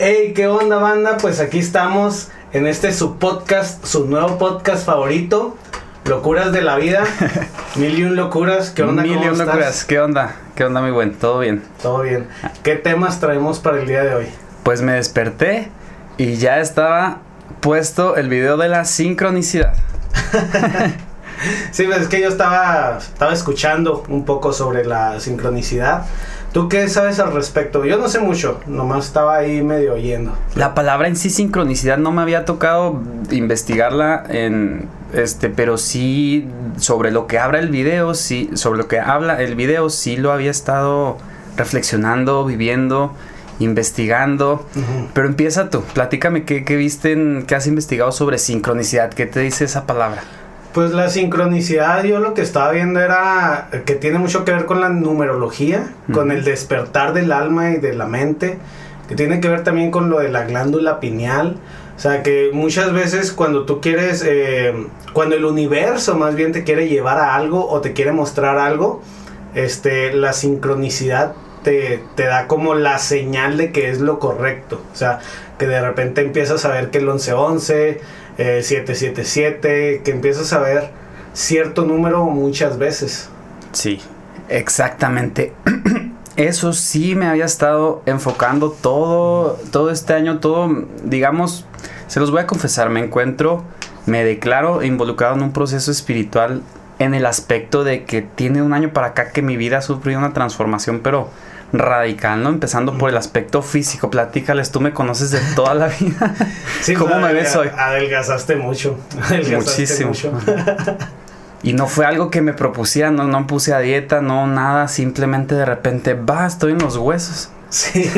Hey, ¿qué onda banda? Pues aquí estamos en este su podcast, su nuevo podcast favorito, Locuras de la Vida. Mil y un locuras, ¿qué onda? Mil y ¿Cómo un locuras, ¿qué onda? ¿Qué onda, mi buen? ¿Todo bien? Todo bien. ¿Qué temas traemos para el día de hoy? Pues me desperté y ya estaba puesto el video de la sincronicidad. Sí, pues es que yo estaba, estaba escuchando un poco sobre la sincronicidad. ¿Tú qué sabes al respecto? Yo no sé mucho, nomás estaba ahí medio oyendo. La palabra en sí sincronicidad no me había tocado investigarla en este, pero sí sobre lo que habla el video, sí, sobre lo que habla el video, sí lo había estado reflexionando, viviendo, investigando. Pero empieza tú, platícame qué, qué viste, en- qué has investigado sobre sincronicidad, qué te dice esa palabra. Pues la sincronicidad, yo lo que estaba viendo era que tiene mucho que ver con la numerología, con el despertar del alma y de la mente, que tiene que ver también con lo de la glándula pineal. O sea, que muchas veces cuando tú quieres, eh, cuando el universo más bien te quiere llevar a algo o te quiere mostrar algo, este, la sincronicidad te, te da como la señal de que es lo correcto. O sea, que de repente empiezas a ver que el 1111, eh, 777, que empiezas a ver cierto número muchas veces. Sí, exactamente. Eso sí me había estado enfocando todo, todo este año, todo, digamos, se los voy a confesar, me encuentro, me declaro involucrado en un proceso espiritual en el aspecto de que tiene un año para acá que mi vida ha sufrido una transformación, pero radical, ¿no? Empezando por el aspecto físico, platícales, tú me conoces de toda la vida. ¿Cómo pues, me ves hoy? Adelgazaste mucho. adelgazaste Muchísimo. mucho. Y no fue algo que me propusiera, no, no puse a dieta, no nada, simplemente de repente, va, estoy en los huesos. Sí,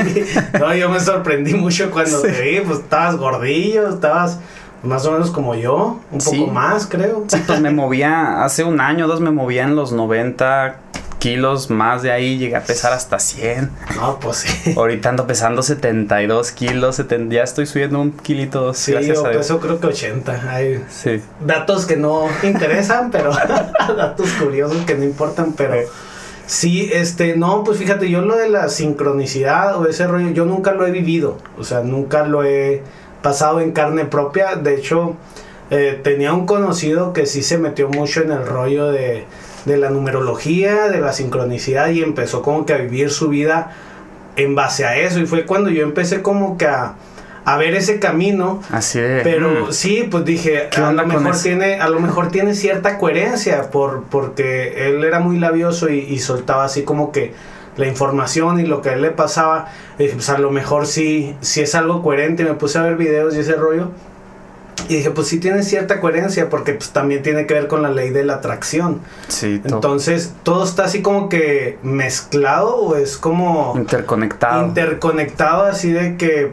no, yo me sorprendí mucho cuando Sí. te vi, pues estabas gordillo, estabas más o menos como yo, un Sí. poco más creo. Sí, pues me movía, hace un año, dos me movía en los 90 kilos, más de ahí llegué a pesar hasta 100. No, pues sí. Ahorita ando pesando 72 kilos, 70, ya estoy subiendo un kilito, dos, Sí, gracias yo a Dios. peso creo que 80. Hay Sí. datos que no interesan, pero datos curiosos que no importan, pero sí, este, no, pues fíjate, yo lo de la sincronicidad o ese rollo, yo nunca lo he vivido, o sea, nunca lo he pasado en carne propia, de hecho, eh, tenía un conocido que sí se metió mucho en el rollo de, de la numerología, de la sincronicidad y empezó como que a vivir su vida en base a eso y fue cuando yo empecé como que a, a ver ese camino Así de... pero mm, sí, pues dije, ¿Qué a lo mejor tiene, a lo mejor tiene cierta coherencia por, porque él era muy labioso y, y soltaba así como que la información y lo que a él le pasaba. Y dije, pues a lo mejor sí, sí es algo coherente. Me puse a ver videos y ese rollo. Y dije, pues sí tiene cierta coherencia porque pues también tiene que ver con la ley de la atracción. sí, todo Entonces, todo está así como que mezclado o es como interconectado. interconectado así de que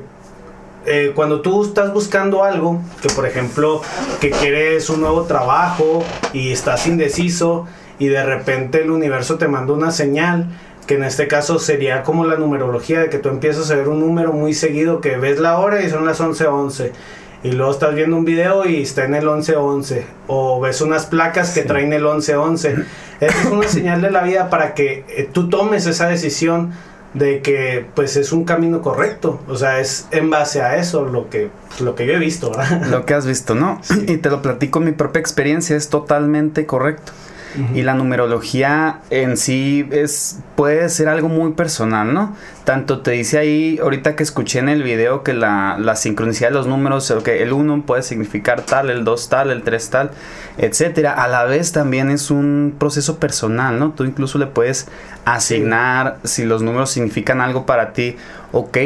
eh, cuando tú estás buscando algo, que por ejemplo que quieres un nuevo trabajo y estás indeciso y de repente el universo te manda una señal, que en este caso sería como la numerología, de que tú empiezas a ver un número muy seguido, que ves la hora y son las 11:11. Y luego estás viendo un video y está en el 1111. O ves unas placas que Sí. traen el 1111. Esa es una señal de la vida para que eh, tú tomes esa decisión de que pues es un camino correcto. O sea, es en base a eso lo que, lo que yo he visto, ¿verdad? Lo que has visto, ¿no? Sí. Y te lo platico, mi propia experiencia es totalmente correcto. Y la numerología en sí es puede ser algo muy personal, ¿no? Tanto te dice ahí, ahorita que escuché en el video que la, la sincronicidad de los números, que el 1 puede significar tal, el 2 tal, el 3 tal, etcétera. A la vez también es un proceso personal, ¿no? Tú incluso le puedes asignar si los números significan algo para ti, ok.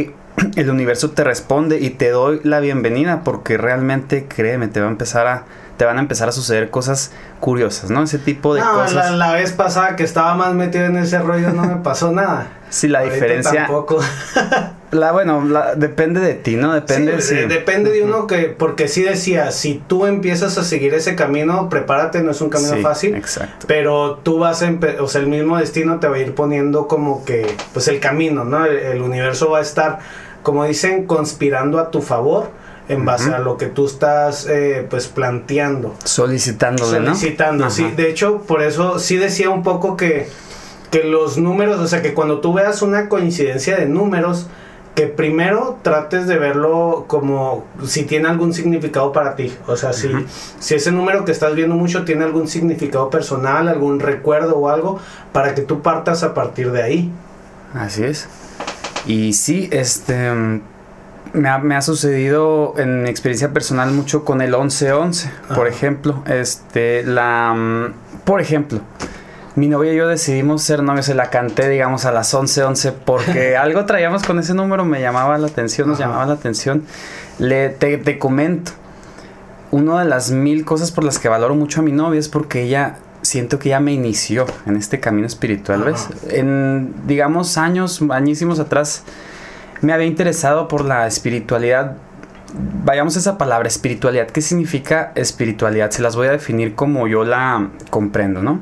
El universo te responde y te doy la bienvenida porque realmente, créeme, te va a empezar a te van a empezar a suceder cosas curiosas, ¿no? Ese tipo de no, cosas. la, la vez pasada que estaba más metido en ese rollo no me pasó nada. Sí, la Ahorita diferencia. Tampoco. La, bueno, la- depende de ti, ¿no? Depende Sí, de- depende de uno que, porque sí decía, si tú empiezas a seguir ese camino, prepárate, no es un camino Sí, fácil. Exacto. Pero tú vas a, o sea, el mismo destino te va a ir poniendo como que, pues el camino, ¿no? El, el universo va a estar, como dicen, conspirando a tu favor en base a lo que tú estás, eh, pues, planteando. Solicitándole, ¿no? Solicitando, Ajá. sí. De hecho, por eso sí decía un poco que, que los números, o sea, que cuando tú veas una coincidencia de números, que primero trates de verlo como si tiene algún significado para ti. O sea, si, si ese número que estás viendo mucho tiene algún significado personal, algún recuerdo o algo, para que tú partas a partir de ahí. Así es. Y sí, este me ha, me ha, sucedido en mi experiencia personal mucho con el 1111, por ejemplo. Este, la, mm, por ejemplo, mi novia y yo decidimos ser novios, se la canté, digamos, a las 11:11 porque algo traíamos con ese número, me llamaba la atención, nos llamaba la atención. Le, te, te comento, una de las mil cosas por las que valoro mucho a mi novia es porque ella siento que ya me inició en este camino espiritual, ¿ves? En, digamos, años, añísimos atrás, me había interesado por la espiritualidad. Vayamos a esa palabra, espiritualidad. ¿Qué significa espiritualidad? Se las voy a definir como yo la comprendo, ¿no?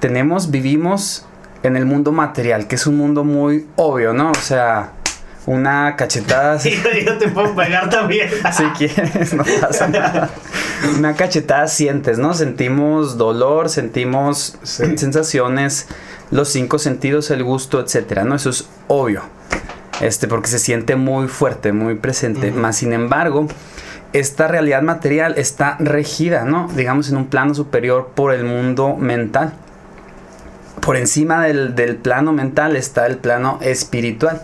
Tenemos, vivimos en el mundo material, que es un mundo muy obvio, ¿no? O sea, una cachetada. Sí, yo te puedo pegar también. si quieres, no pasa nada. Una cachetada sientes, ¿no? Sentimos dolor, sentimos sensaciones, los cinco sentidos, el gusto, etcétera, ¿no? Eso es obvio. Este, porque se siente muy fuerte, muy presente. Más sin embargo, esta realidad material está regida, ¿no? Digamos, en un plano superior por el mundo mental. Por encima del, del plano mental está el plano espiritual.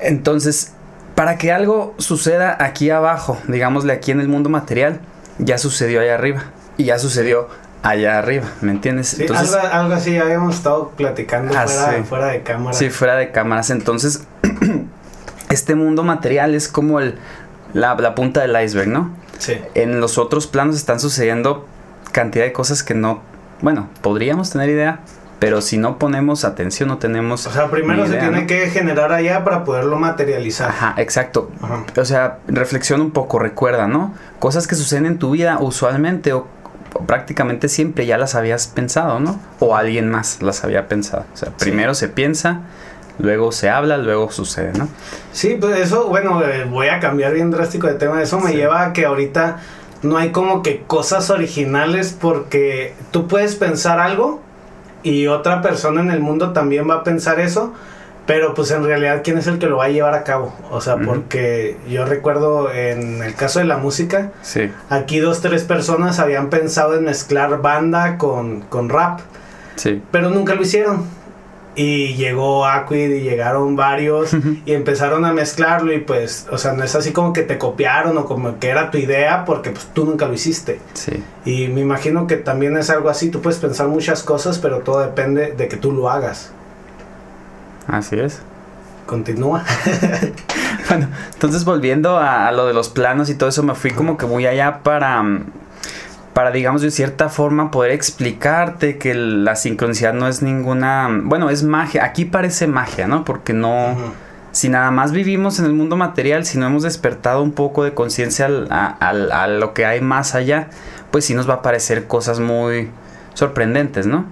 Entonces, para que algo suceda aquí abajo, digámosle aquí en el mundo material, ya sucedió allá arriba. Y ya sucedió allá arriba, ¿me entiendes? Sí, Entonces, algo, algo, así habíamos estado platicando ah, fuera, fuera, de cámara. Sí, fuera de cámaras. Entonces, este mundo material es como el, la, la, punta del iceberg, ¿no? Sí. En los otros planos están sucediendo cantidad de cosas que no, bueno, podríamos tener idea, pero si no ponemos atención, no tenemos. O sea, primero se tiene que generar allá para poderlo materializar. Ajá, exacto. O sea, reflexiona un poco, recuerda, ¿no? Cosas que suceden en tu vida usualmente o, prácticamente siempre ya las habías pensado, ¿no? O alguien más las había pensado. O sea, primero se piensa, luego se habla, luego sucede, ¿no? Sí, pues eso, bueno, eh, voy a cambiar bien drástico de tema. Eso me lleva a que ahorita no hay como que cosas originales porque tú puedes pensar algo y otra persona en el mundo también va a pensar eso, pero pues en realidad quién es el que lo va a llevar a cabo, o sea, porque yo recuerdo en el caso de la música, sí. aquí dos, tres personas habían pensado en mezclar banda con, con rap, sí. pero nunca lo hicieron y llegó Aquid y llegaron varios y empezaron a mezclarlo y pues, o sea, no es así como que te copiaron o como que era tu idea porque pues tú nunca lo hiciste. Sí. Y me imagino que también es algo así, tú puedes pensar muchas cosas, pero todo depende de que tú lo hagas. Así es. Continúa. bueno, entonces volviendo a, a, lo de los planos y todo eso, me fui como que muy allá para para, digamos, de cierta forma poder explicarte que la sincronicidad no es ninguna, bueno, es magia, aquí parece magia, ¿no? Porque no, si nada más vivimos en el mundo material, si no hemos despertado un poco de conciencia a, lo que hay más allá, pues sí nos va a parecer cosas muy sorprendentes, ¿no?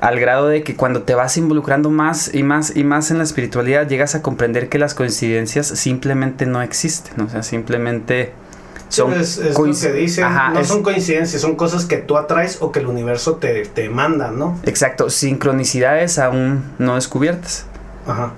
Al grado de que cuando te vas involucrando más y más y más en la espiritualidad, llegas a comprender que las coincidencias simplemente no existen, o sea, simplemente son es, lo que dicen, no son coincidencias, son cosas que tú atraes o que el universo te, te manda, ¿no? Exacto, sincronicidades aún no descubiertas. Ajá.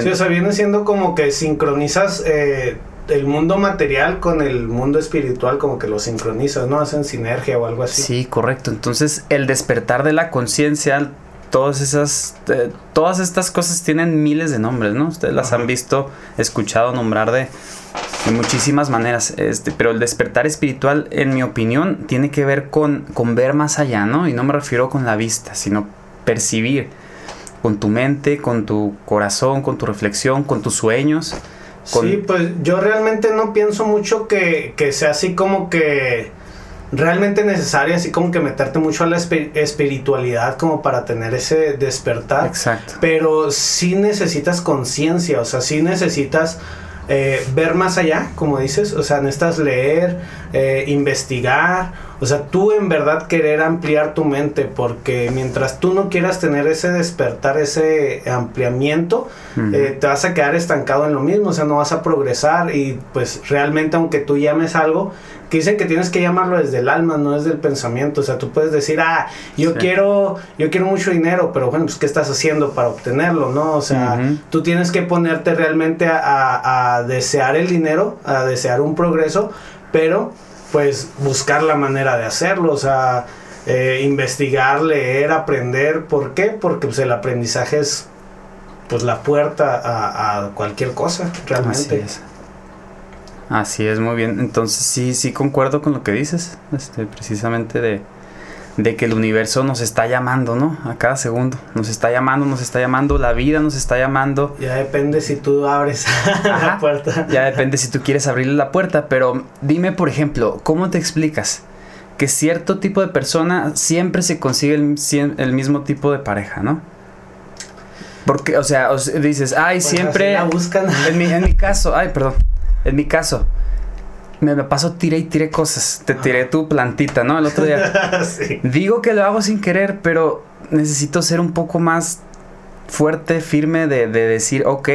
sí, o sea, viene siendo como que sincronizas eh, el mundo material con el mundo espiritual, como que lo sincronizas, ¿no? Hacen sinergia o algo así. Sí, correcto. Entonces, el despertar de la conciencia, todas esas, eh, todas estas cosas tienen miles de nombres, ¿no? Ustedes las han visto, escuchado nombrar de de muchísimas maneras, este, pero el despertar espiritual, en mi opinión, tiene que ver con, con ver más allá, ¿no? Y no me refiero con la vista, sino percibir con tu mente, con tu corazón, con tu reflexión, con tus sueños. Sí, pues yo realmente no pienso mucho que, que sea así como que realmente necesario, así como que meterte mucho a la espiritualidad como para tener ese despertar. Exacto. Pero sí necesitas conciencia, o sea, sí necesitas eh, ver más allá, como dices, o sea, necesitas leer, eh, investigar O sea, tú en verdad querer ampliar tu mente, porque mientras tú no quieras tener ese despertar, ese ampliamiento, eh, te vas a quedar estancado en lo mismo, o sea, no vas a progresar. Y pues realmente aunque tú llames algo, que dicen que tienes que llamarlo desde el alma, no desde el pensamiento, o sea, tú puedes decir, ah, yo quiero, yo quiero mucho dinero, pero bueno, pues ¿qué estás haciendo para obtenerlo, no? O sea, tú tienes que ponerte realmente a, a desear el dinero, a desear un progreso, pero pues buscar la manera de hacerlo, o sea, eh, investigar, leer, aprender. ¿Por qué? Porque pues, el aprendizaje es pues la puerta a, cualquier cosa, realmente. Así es. Así es, muy bien. Entonces sí, sí concuerdo con lo que dices, este, precisamente de, de que el universo nos está llamando, ¿no? A cada segundo. Nos está llamando, nos está llamando, la vida nos está llamando. Ya depende si tú abres la puerta. Ya depende si tú quieres abrirle la puerta, pero dime, por ejemplo, ¿cómo te explicas que cierto tipo de persona siempre se consigue el, mismo tipo de pareja, ¿no? Porque, o sea, dices, ay, pues siempre... La buscan. En mi, en mi caso, ay, perdón. En mi caso, me, me paso tiré y tiré cosas. Te tiré tu plantita, ¿no? El otro día. Digo que lo hago sin querer, pero necesito ser un poco más fuerte, firme de, de decir, ok,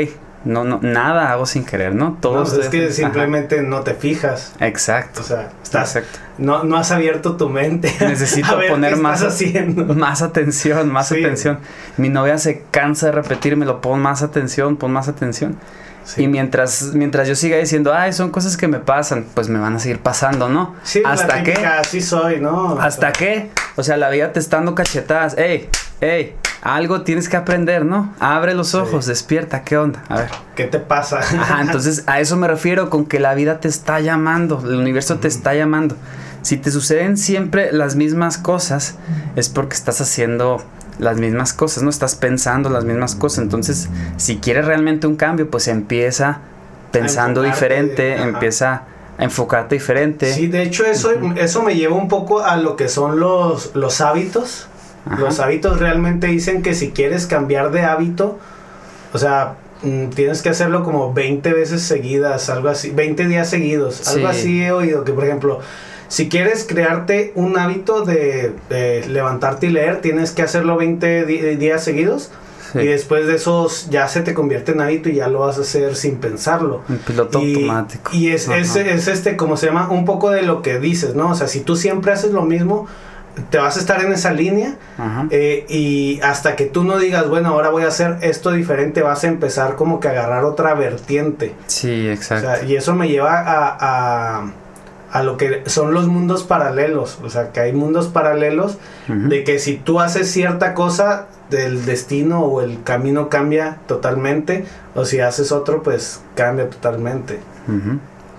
no, no, nada hago sin querer, ¿no? Todo es que simplemente no te fijas. Exacto. O sea, estás, No, no has abierto tu mente. Necesito poner más, más atención, más atención. Mi novia se cansa de repetírmelo, pon más atención, pon más atención. Y mientras, mientras yo siga diciendo, ay, son cosas que me pasan, pues me van a seguir pasando, ¿no? Sí, hasta que. Así soy, ¿no? Hasta que. O sea, la vida te está dando cachetadas. Ey, ey, algo tienes que aprender, ¿no? Abre los ojos, despierta, ¿qué onda? A ver. ¿Qué te pasa? Ajá, entonces a eso me refiero con que la vida te está llamando, el universo te está llamando. Si te suceden siempre las mismas cosas, es porque estás haciendo las mismas cosas, ¿no? Estás pensando las mismas cosas. Entonces, si quieres realmente un cambio, pues empieza pensando diferente, empieza a enfocarte diferente. Sí, de hecho eso, eso me lleva un poco a lo que son los, los hábitos. Los hábitos realmente dicen que si quieres cambiar de hábito, o sea, mm, tienes que hacerlo como 20 veces seguidas, algo así, 20 días seguidos, algo así he oído, que por ejemplo, si quieres crearte un hábito de, levantarte y leer, tienes que hacerlo 20 días seguidos. Y después de esos ya se te convierte en hábito y ya lo vas a hacer sin pensarlo. Un piloto automático. Y es, es, es, este, como se llama, un poco de lo que dices, ¿no? O sea, si tú siempre haces lo mismo, te vas a estar en esa línea eh, y hasta que tú no digas, bueno, ahora voy a hacer esto diferente, vas a empezar como que a agarrar otra vertiente. Sí, exacto. y eso me lleva a a lo que son los mundos paralelos. O sea, que hay mundos paralelos de que si tú haces cierta cosa, el destino o el camino cambia totalmente. O si haces otro, pues cambia totalmente.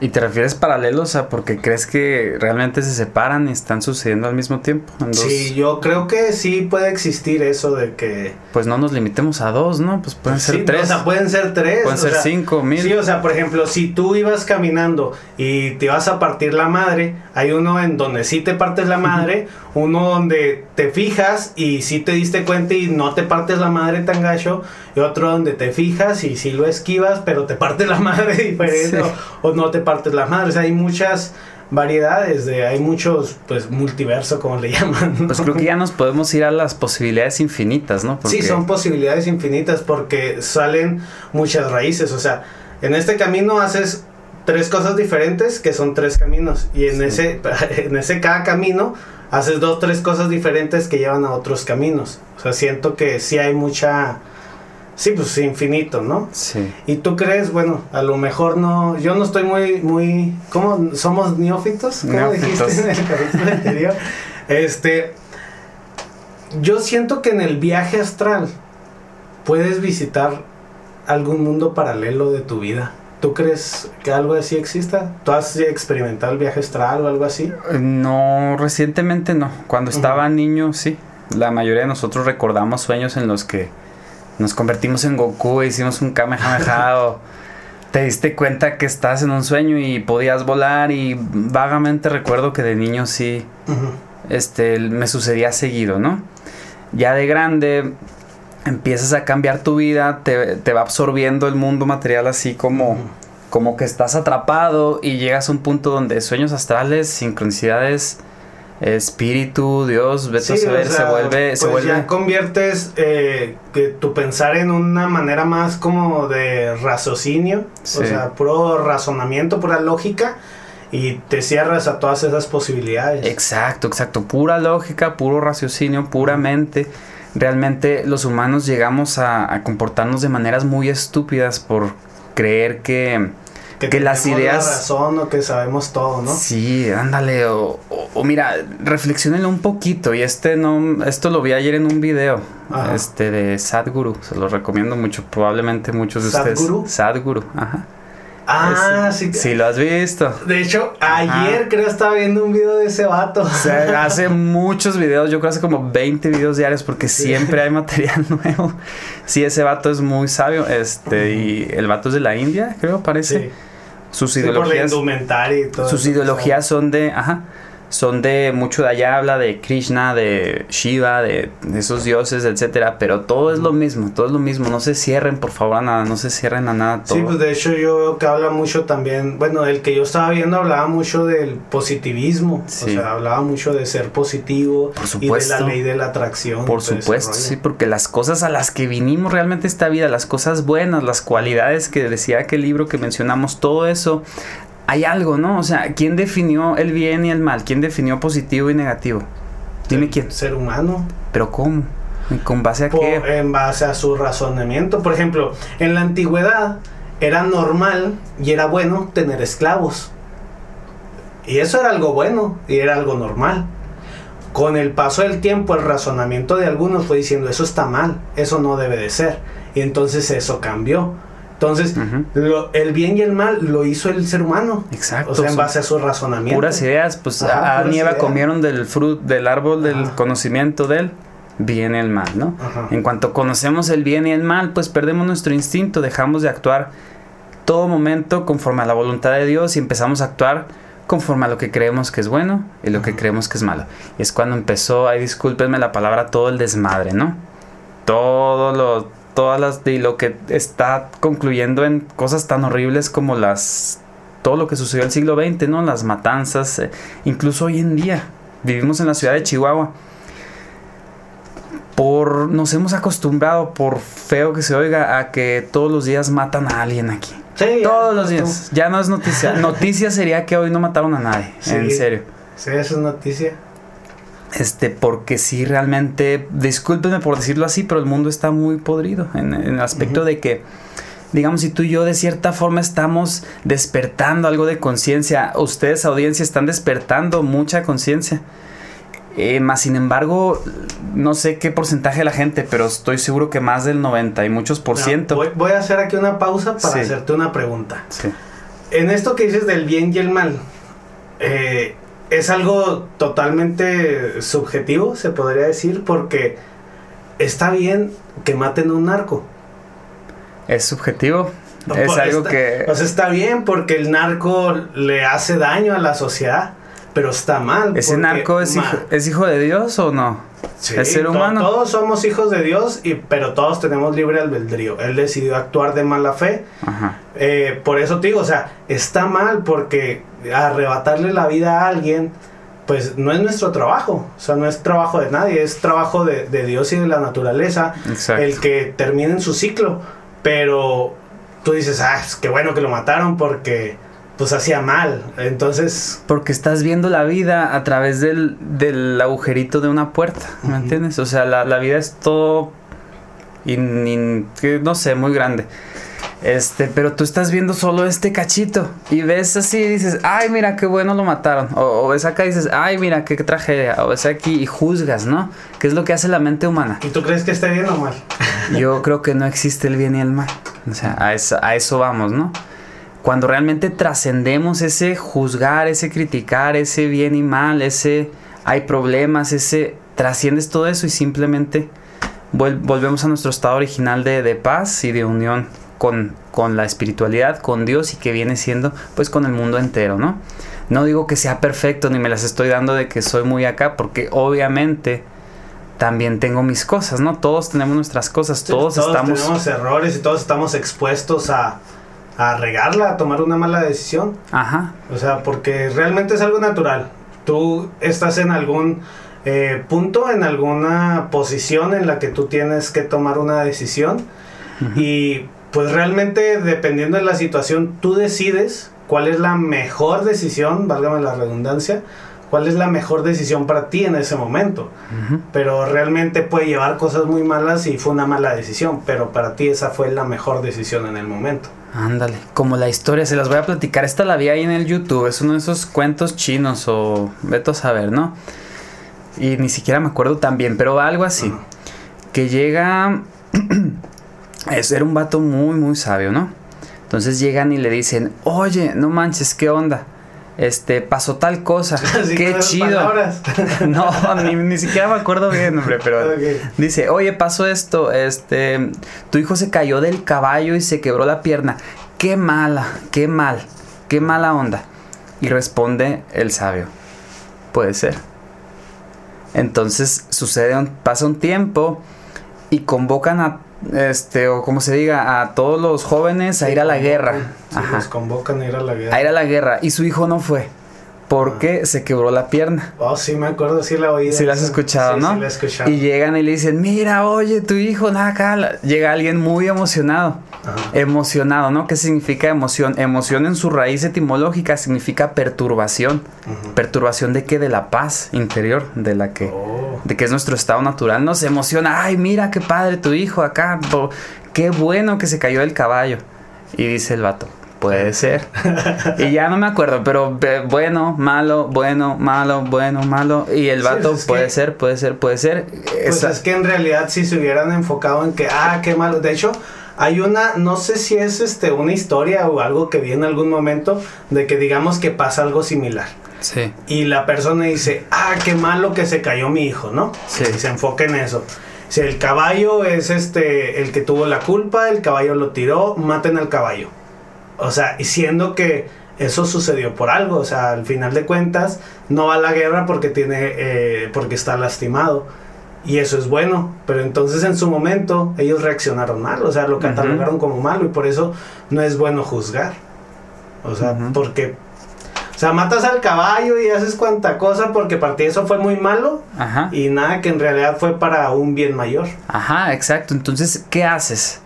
¿Y te refieres paralelos a porque crees que realmente se separan y están sucediendo al mismo tiempo? Sí, yo creo que sí puede existir eso de que... Pues no nos limitemos a dos, ¿no? Pues pueden ser tres. o sea, pueden ser tres. Pueden ser cinco, mil. Sí, o sea, por ejemplo, si tú ibas caminando y te vas a partir la madre, hay uno en donde sí te partes la madre, uno donde te fijas y sí te diste cuenta y no te partes la madre tan gacho, y otro donde te fijas y sí lo esquivas, pero te partes la madre diferente o, no te partes la madre. O sea, hay muchas variedades, de, hay muchos, pues, multiverso, como le llaman. Pues creo que ya nos podemos ir a las posibilidades infinitas, ¿no? Sí, son posibilidades infinitas porque salen muchas raíces. O sea, en este camino haces tres cosas diferentes que son tres caminos y en ese en ese cada camino haces dos tres cosas diferentes que llevan a otros caminos o sea siento que sí hay mucha sí pues infinito no sí. Y tú crees bueno a lo mejor no. Yo no estoy muy muy cómo somos neófitos cómo dijiste en el capítulo anterior este yo siento que en el viaje astral puedes visitar algún mundo paralelo de tu vida. ¿Tú crees que algo así exista? ¿Tú has experimentado el viaje astral o algo así? Eh, no, recientemente no. Cuando estaba niño, sí. La mayoría de nosotros recordamos sueños en los que nos convertimos en Goku e hicimos un Kamehameha o te diste cuenta que estás en un sueño y podías volar y vagamente recuerdo que de niño sí este me sucedía seguido, ¿no? Ya de grande empiezas a cambiar tu vida, te, va absorbiendo el mundo material así como, como que estás atrapado y llegas a un punto donde sueños astrales, sincronicidades espíritu, Dios, vete a Sí, saber, o sea, se vuelve, se pues vuelve. ya conviertes eh, que tu pensar en una manera más como de raciocinio, Sí. o sea, puro razonamiento, pura lógica, y te cierras a todas esas posibilidades. Exacto, exacto. Pura lógica, puro raciocinio, puramente. Realmente los humanos llegamos a, a comportarnos de maneras muy estúpidas por creer que, que las ideas- La razón o que sabemos todo, ¿no? Sí, ándale, o, o- o mira, reflexionenlo un poquito. Y este no, esto lo vi ayer en un video, Ajá. este de Sadhguru, se lo recomiendo mucho, probablemente muchos de ¿Sadhguru? ustedes. Sadhguru, ajá. Ah, sí. Sí, lo has visto. De hecho, Ajá. ayer creo estaba viendo un video de ese vato. O sea, hace muchos videos, yo creo hace como 20 videos diarios porque Sí. siempre hay material nuevo. Sí, ese vato es muy sabio, este, y el vato es de la India, creo, parece. Sí, Sus sí, por la ideologías indumentaria y todo. Sus ideologías son de, ajá, son de mucho de allá, habla de Krishna, de Shiva, de, de esos dioses, etcétera, pero todo es lo mismo, todo es lo mismo, no se cierren por favor a nada, no se cierren a nada todo. Sí, pues de hecho yo veo que habla mucho también, bueno, el que yo estaba viendo hablaba mucho del positivismo, Sí. o sea, hablaba mucho de ser positivo Por y de la ley de la atracción. Por supuesto, sí, porque las cosas a las que vinimos realmente esta vida, las cosas buenas, las cualidades que decía aquel libro que mencionamos, todo eso, hay algo, ¿no? O sea, ¿quién definió el bien y el mal? ¿Quién definió positivo y negativo? Dime El quién. Ser humano, ¿Pero cómo? ¿Con base a por- qué? en base a su razonamiento. Por ejemplo, en la antigüedad era normal y era bueno tener esclavos. Y eso era algo bueno y era algo normal. Con el paso del tiempo, el razonamiento de algunos fue diciendo, eso está mal, eso no debe de ser. Y entonces eso cambió. Entonces, lo- el bien y el mal lo hizo el ser humano. Exacto. O sea, en base a su razonamiento. Puras ideas, pues Ajá, Adán y Eva ideas. comieron del fruto, del árbol del Ajá. conocimiento del bien y el mal, ¿no? Ajá. En cuanto conocemos el bien y el mal, pues perdemos nuestro instinto, dejamos de actuar todo momento conforme a la voluntad de Dios y empezamos a actuar conforme a lo que creemos que es bueno y lo que creemos que es malo. Y es cuando empezó, ay, discúlpenme la palabra, todo el desmadre, ¿no? Todo lo, todas las, y lo que está concluyendo en cosas tan horribles como las, todo lo que sucedió en el siglo XX, ¿no? Las matanzas, eh, incluso hoy en día. Vivimos en la ciudad de Chihuahua. Por, nos hemos acostumbrado, por feo que se oiga, a que todos los días matan a alguien aquí. Sí, Todos los tú- días. Ya no es noticia. Noticia sería que hoy no mataron a nadie. Sí. En serio. Sí, eso es noticia. Este, porque sí, realmente, discúlpenme por decirlo así, pero el mundo está muy podrido en, en el aspecto de que, digamos, si tú y yo de cierta forma estamos despertando algo de conciencia, ustedes, audiencia, están despertando mucha conciencia. Eh, más sin embargo, no sé qué porcentaje de la gente, pero estoy seguro que más del 90 y muchos por ciento. Voy, voy a hacer aquí una pausa para Sí. hacerte una pregunta. Sí. En esto que dices del bien y el mal, eh, es algo totalmente subjetivo, se podría decir, porque está bien que maten a un narco. Es subjetivo. Es Pues algo está- que... O sea, está bien porque el narco le hace daño a la sociedad, pero está mal. ¿Ese narco es hijo, es hijo de Dios o no? Sí, es ser to- humano. Todos somos hijos de Dios, y, pero todos tenemos libre albedrío. Él decidió actuar de mala fe. Ajá. Eh, por eso te digo, o sea, está mal porque arrebatarle la vida a alguien, pues no es nuestro trabajo. O sea, no es trabajo de nadie, es trabajo de, de Dios y de la naturaleza. Exacto. El que terminen su ciclo. Pero tú dices, ah, es que bueno que lo mataron porque pues hacía mal. Entonces, Porque estás viendo la vida a través del, del agujerito de una puerta, ¿me entiendes? O sea, la, la vida es todo, in- in- que no sé, muy grande. Este, pero tú estás viendo solo este cachito y ves así y dices, ay, mira qué bueno lo mataron. O, o ves acá y dices, ay, mira qué tragedia. O ves aquí y juzgas, ¿no? ¿Qué es lo que hace la mente humana? ¿y tú crees que esté bien o mal? Yo creo que no existe el bien y el mal. O sea, a eso, a eso vamos, ¿no? Cuando realmente trascendemos ese juzgar, ese criticar, ese bien y mal, ese hay problemas, ese trasciendes todo eso y simplemente volvemos a nuestro estado original de, de paz y de unión con, con la espiritualidad, con Dios y que viene siendo pues con el mundo entero, ¿no? No digo que sea perfecto ni me las estoy dando de que soy muy acá porque obviamente también tengo mis cosas, ¿no? Todos tenemos nuestras cosas, todos, estamos... tenemos errores y todos estamos expuestos a, a regarla, a tomar una mala decisión. Ajá, O sea, porque realmente es algo natural. tú estás en algún eh, punto, en alguna posición en la que tú tienes que tomar una decisión y pues realmente dependiendo de la situación tú decides cuál es la mejor decisión, válgame la redundancia, cuál es la mejor decisión para ti en ese momento. Pero realmente puede llevar cosas muy malas y fue una mala decisión, pero para ti esa fue la mejor decisión en el momento. Ándale, como la historia, se las voy a platicar. Esta la vi ahí en el YouTube, es uno de esos cuentos chinos o veto a saber, ¿no? Y ni siquiera me acuerdo tan bien, pero algo así. Que llega. es, era un vato muy, muy sabio, ¿no? Entonces llegan y le dicen, oye, no manches, ¿qué onda? Este, pasó tal cosa, qué chido. no, ni, siquiera me acuerdo bien, hombre, pero dice, oye, pasó esto, este, tu hijo se cayó del caballo y se quebró la pierna. Qué mala, qué mal, qué mala onda. Y responde el sabio, puede ser. Entonces sucede, pasa un tiempo y convocan a este, o como se diga, a todos los jóvenes a ir a la guerra. los convocan a ir a la guerra. A ir a la guerra. Y su hijo no fue. Porque se quebró la pierna. Oh, sí, me acuerdo, sí la oí. Sí la has escuchado, ¿no? Sí la he escuchado. Y llegan y le dicen, mira, oye, tu hijo, nada, acá. Llega alguien muy emocionado. Emocionado, ¿no? ¿Qué significa emoción? Emoción en su raíz etimológica significa perturbación. ¿Perturbación de qué? De la paz interior, de la que, oh. de que es nuestro estado natural. Nos emociona, ay, mira qué padre tu hijo acá, qué bueno que se cayó del caballo. Y dice el vato, puede ser. y ya no me acuerdo, pero bueno, malo, bueno, malo, bueno, malo. Y el vato puede ser, puede ser, puede ser. Pues es que en realidad si se hubieran enfocado en que, ah, qué malo. De hecho, hay una, no sé si es este una historia o algo que vi en algún momento de que digamos que pasa algo similar. Sí. Y la persona dice, ah, qué malo que se cayó mi hijo, ¿no? Sí. Y se enfoca en eso. Si el caballo es este el que tuvo la culpa, el caballo lo tiró, maten al caballo. O sea, y siendo que eso sucedió por algo, o sea, al final de cuentas no va a la guerra porque tiene eh, porque está lastimado y eso es bueno, pero entonces en su momento ellos reaccionaron mal, o sea, lo catalogaron como malo y por eso no es bueno juzgar. O sea, porque o sea, matas al caballo y haces cuanta cosa porque para ti eso fue muy malo Ajá. y nada que en realidad fue para un bien mayor. Ajá, exacto. Entonces, ¿qué haces?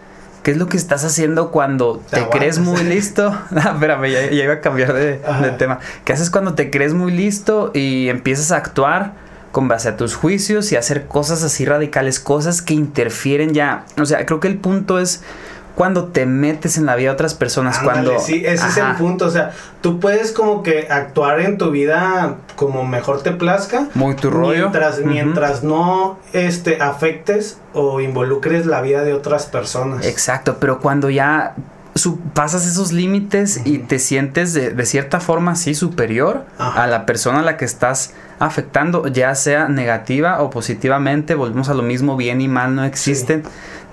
¿Qué es lo que estás haciendo cuando te, crees muy listo? Ah, espérame, ya, iba a cambiar de, de tema. ¿Qué haces cuando te crees muy listo y empiezas a actuar? con base a tus juicios y hacer cosas así radicales, cosas que interfieren ya. O sea, creo que el punto es cuando te metes en la vida de otras personas, cuando... Sí, ese es el punto, o sea, tú puedes como que actuar en tu vida como mejor te plazca. Muy tu rollo. Mientras, mientras no este, afectes o involucres la vida de otras personas. Exacto, pero cuando ya pasas esos límites y te sientes de, de, cierta forma así superior a la persona a la que estás afectando, ya sea negativa o positivamente, volvemos a lo mismo, bien y mal no existen.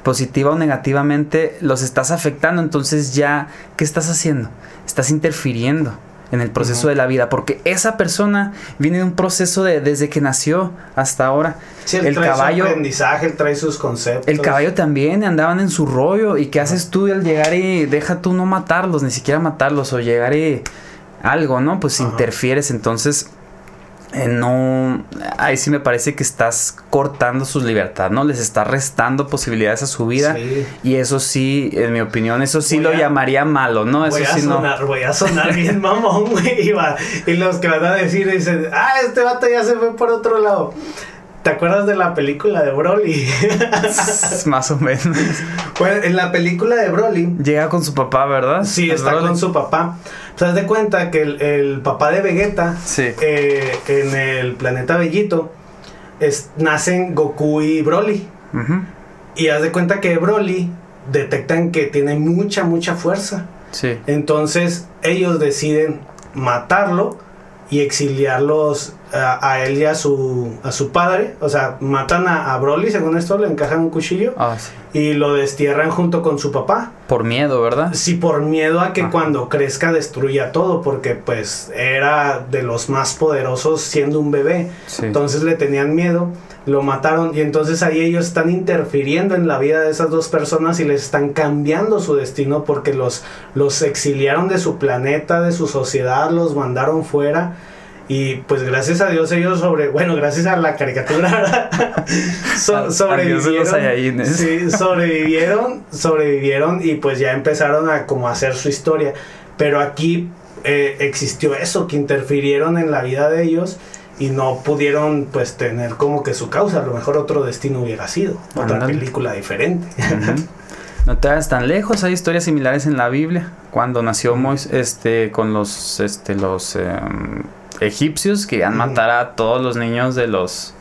Positiva o negativamente los estás afectando, entonces ya, ¿qué estás haciendo? Estás interfiriendo en el proceso de la vida, porque esa persona viene de un proceso de desde que nació hasta ahora. el caballo, aprendizaje, trae sus conceptos. El caballo también andaban en su rollo y qué haces tú al llegar y deja tú no matarlos, ni siquiera matarlos o llegar y algo, ¿no? Pues interfieres, entonces no, ahí sí me parece que estás cortando su libertad, ¿no? Les estás restando posibilidades a su vida. Y eso sí, en mi opinión, eso sí lo llamaría malo, ¿no? Eso voy sí a sonar, no. Voy a sonar bien mamón, güey. Y, los que van a decir dicen, ah, este vato ya se fue por otro lado. ¿Te acuerdas de la película de Broly? Más o menos. Pues en la película de Broly. Llega con su papá, ¿verdad? Sí, está con su papá. ¿Te das de cuenta que el, papá de Vegeta, eh, en el planeta Bellito, es, nacen Goku y Broly. Y haz de cuenta que Broly detectan que tiene mucha, mucha fuerza. Sí. Entonces ellos deciden matarlo y exiliarlos a, él y a su, a su padre. O sea, matan a, Broly, según esto, le encajan un cuchillo. Ah, y lo destierran junto con su papá. Por miedo, ¿verdad? Sí, por miedo a que cuando crezca destruya todo, porque pues era de los más poderosos siendo un bebé. Entonces le tenían miedo, lo mataron y entonces ahí ellos están interfiriendo en la vida de esas dos personas y les están cambiando su destino porque los, los exiliaron de su planeta, de su sociedad, los mandaron fuera Y pues gracias a Dios ellos sobre, bueno, gracias a la caricatura so, sobrevivieron. Sí, sobrevivieron, sobrevivieron y pues ya empezaron a como hacer su historia. Pero aquí eh, existió eso, que interfirieron en la vida de ellos y no pudieron pues tener como que su causa, a lo mejor otro destino hubiera sido, otra película diferente. No te vayas tan lejos, hay historias similares en la Biblia. Cuando nació Moisés, este, con los, este, los em, egipcios que iban a matar a todos los niños de los,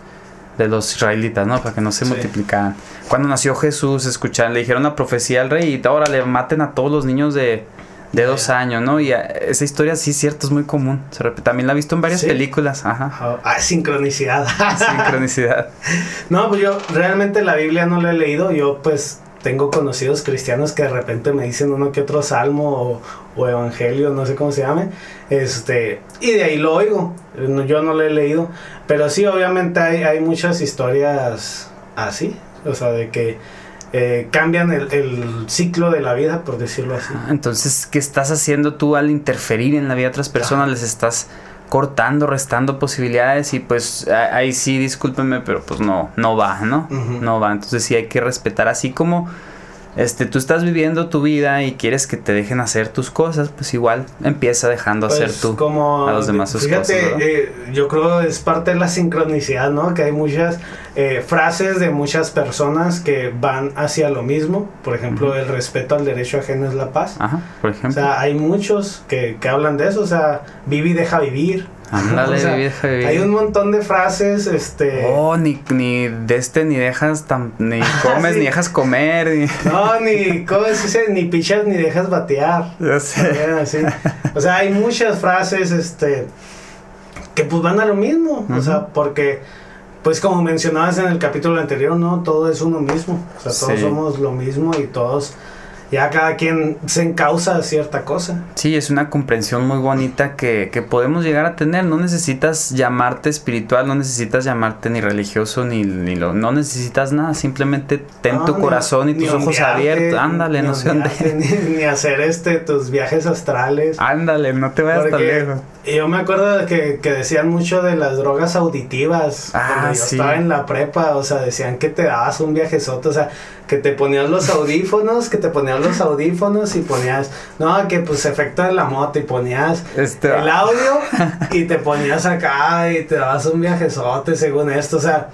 de los israelitas, ¿no? Para que no se multiplicaran. Cuando nació Jesús, escucharon, le dijeron la profecía al rey y ahora le maten a todos los niños de, de dos años, ¿no? Y esa historia sí, cierto, es muy común. También la he visto en varias películas. Ajá. Ah, sincronicidad. sincronicidad. no, pues yo realmente la Biblia no la he leído. Yo pues tengo conocidos cristianos que de repente me dicen uno que otro salmo o, evangelio, no sé cómo se llame, este, y de ahí lo oigo, yo no lo he leído, pero sí, obviamente hay, hay muchas historias así, o sea, de que eh, cambian el, el, ciclo de la vida, por decirlo así. Ah, entonces, ¿qué estás haciendo tú al interferir en la vida de otras personas? Les estás cortando, restando posibilidades y pues ahí sí, discúlpenme, pero pues no, no va, ¿no? No va. Entonces sí hay que respetar así como este, tú estás viviendo tu vida y quieres que te dejen hacer tus cosas, pues igual empieza dejando hacer pues, tú a los demás sus cosas. Eh, yo creo es parte de la sincronicidad, ¿no? Que hay muchas eh, frases de muchas personas que van hacia lo mismo. Por ejemplo, el respeto al derecho ajeno es la paz. Ajá, por ejemplo. O sea, hay muchos que, que hablan de eso. O sea, vive y deja vivir. Hay un montón de frases, este... Oh, ni, ni de este ni dejas, ni comes, ni dejas comer. No, ni, ¿cómo Ni pichas, ni dejas batear. Ya sé. O sea, hay muchas frases, este, que pues van a lo mismo. O sea, porque, pues como mencionabas en el capítulo anterior, ¿no? Todo es uno mismo. O sea, todos somos lo mismo y todos ya cada quien se encausa cierta cosa. Sí, es una comprensión muy bonita que, que, podemos llegar a tener. No necesitas llamarte espiritual, no necesitas llamarte ni religioso, ni, ni lo, no necesitas nada. Simplemente ten tu corazón y tus ojos abiertos. Ándale, no sé dónde. Ni, hacer este tus viajes astrales. Ándale, no te vayas tan lejos. Yo me acuerdo que, que decían mucho de las drogas auditivas. Ah, cuando yo estaba en la prepa, o sea, decían que te dabas un viajezote, o sea, que te ponías los audífonos, que te ponías los audífonos y ponías, no, que pues efecto de la moto y ponías este, el audio y te ponías acá y te dabas un viajezote según esto, o sea,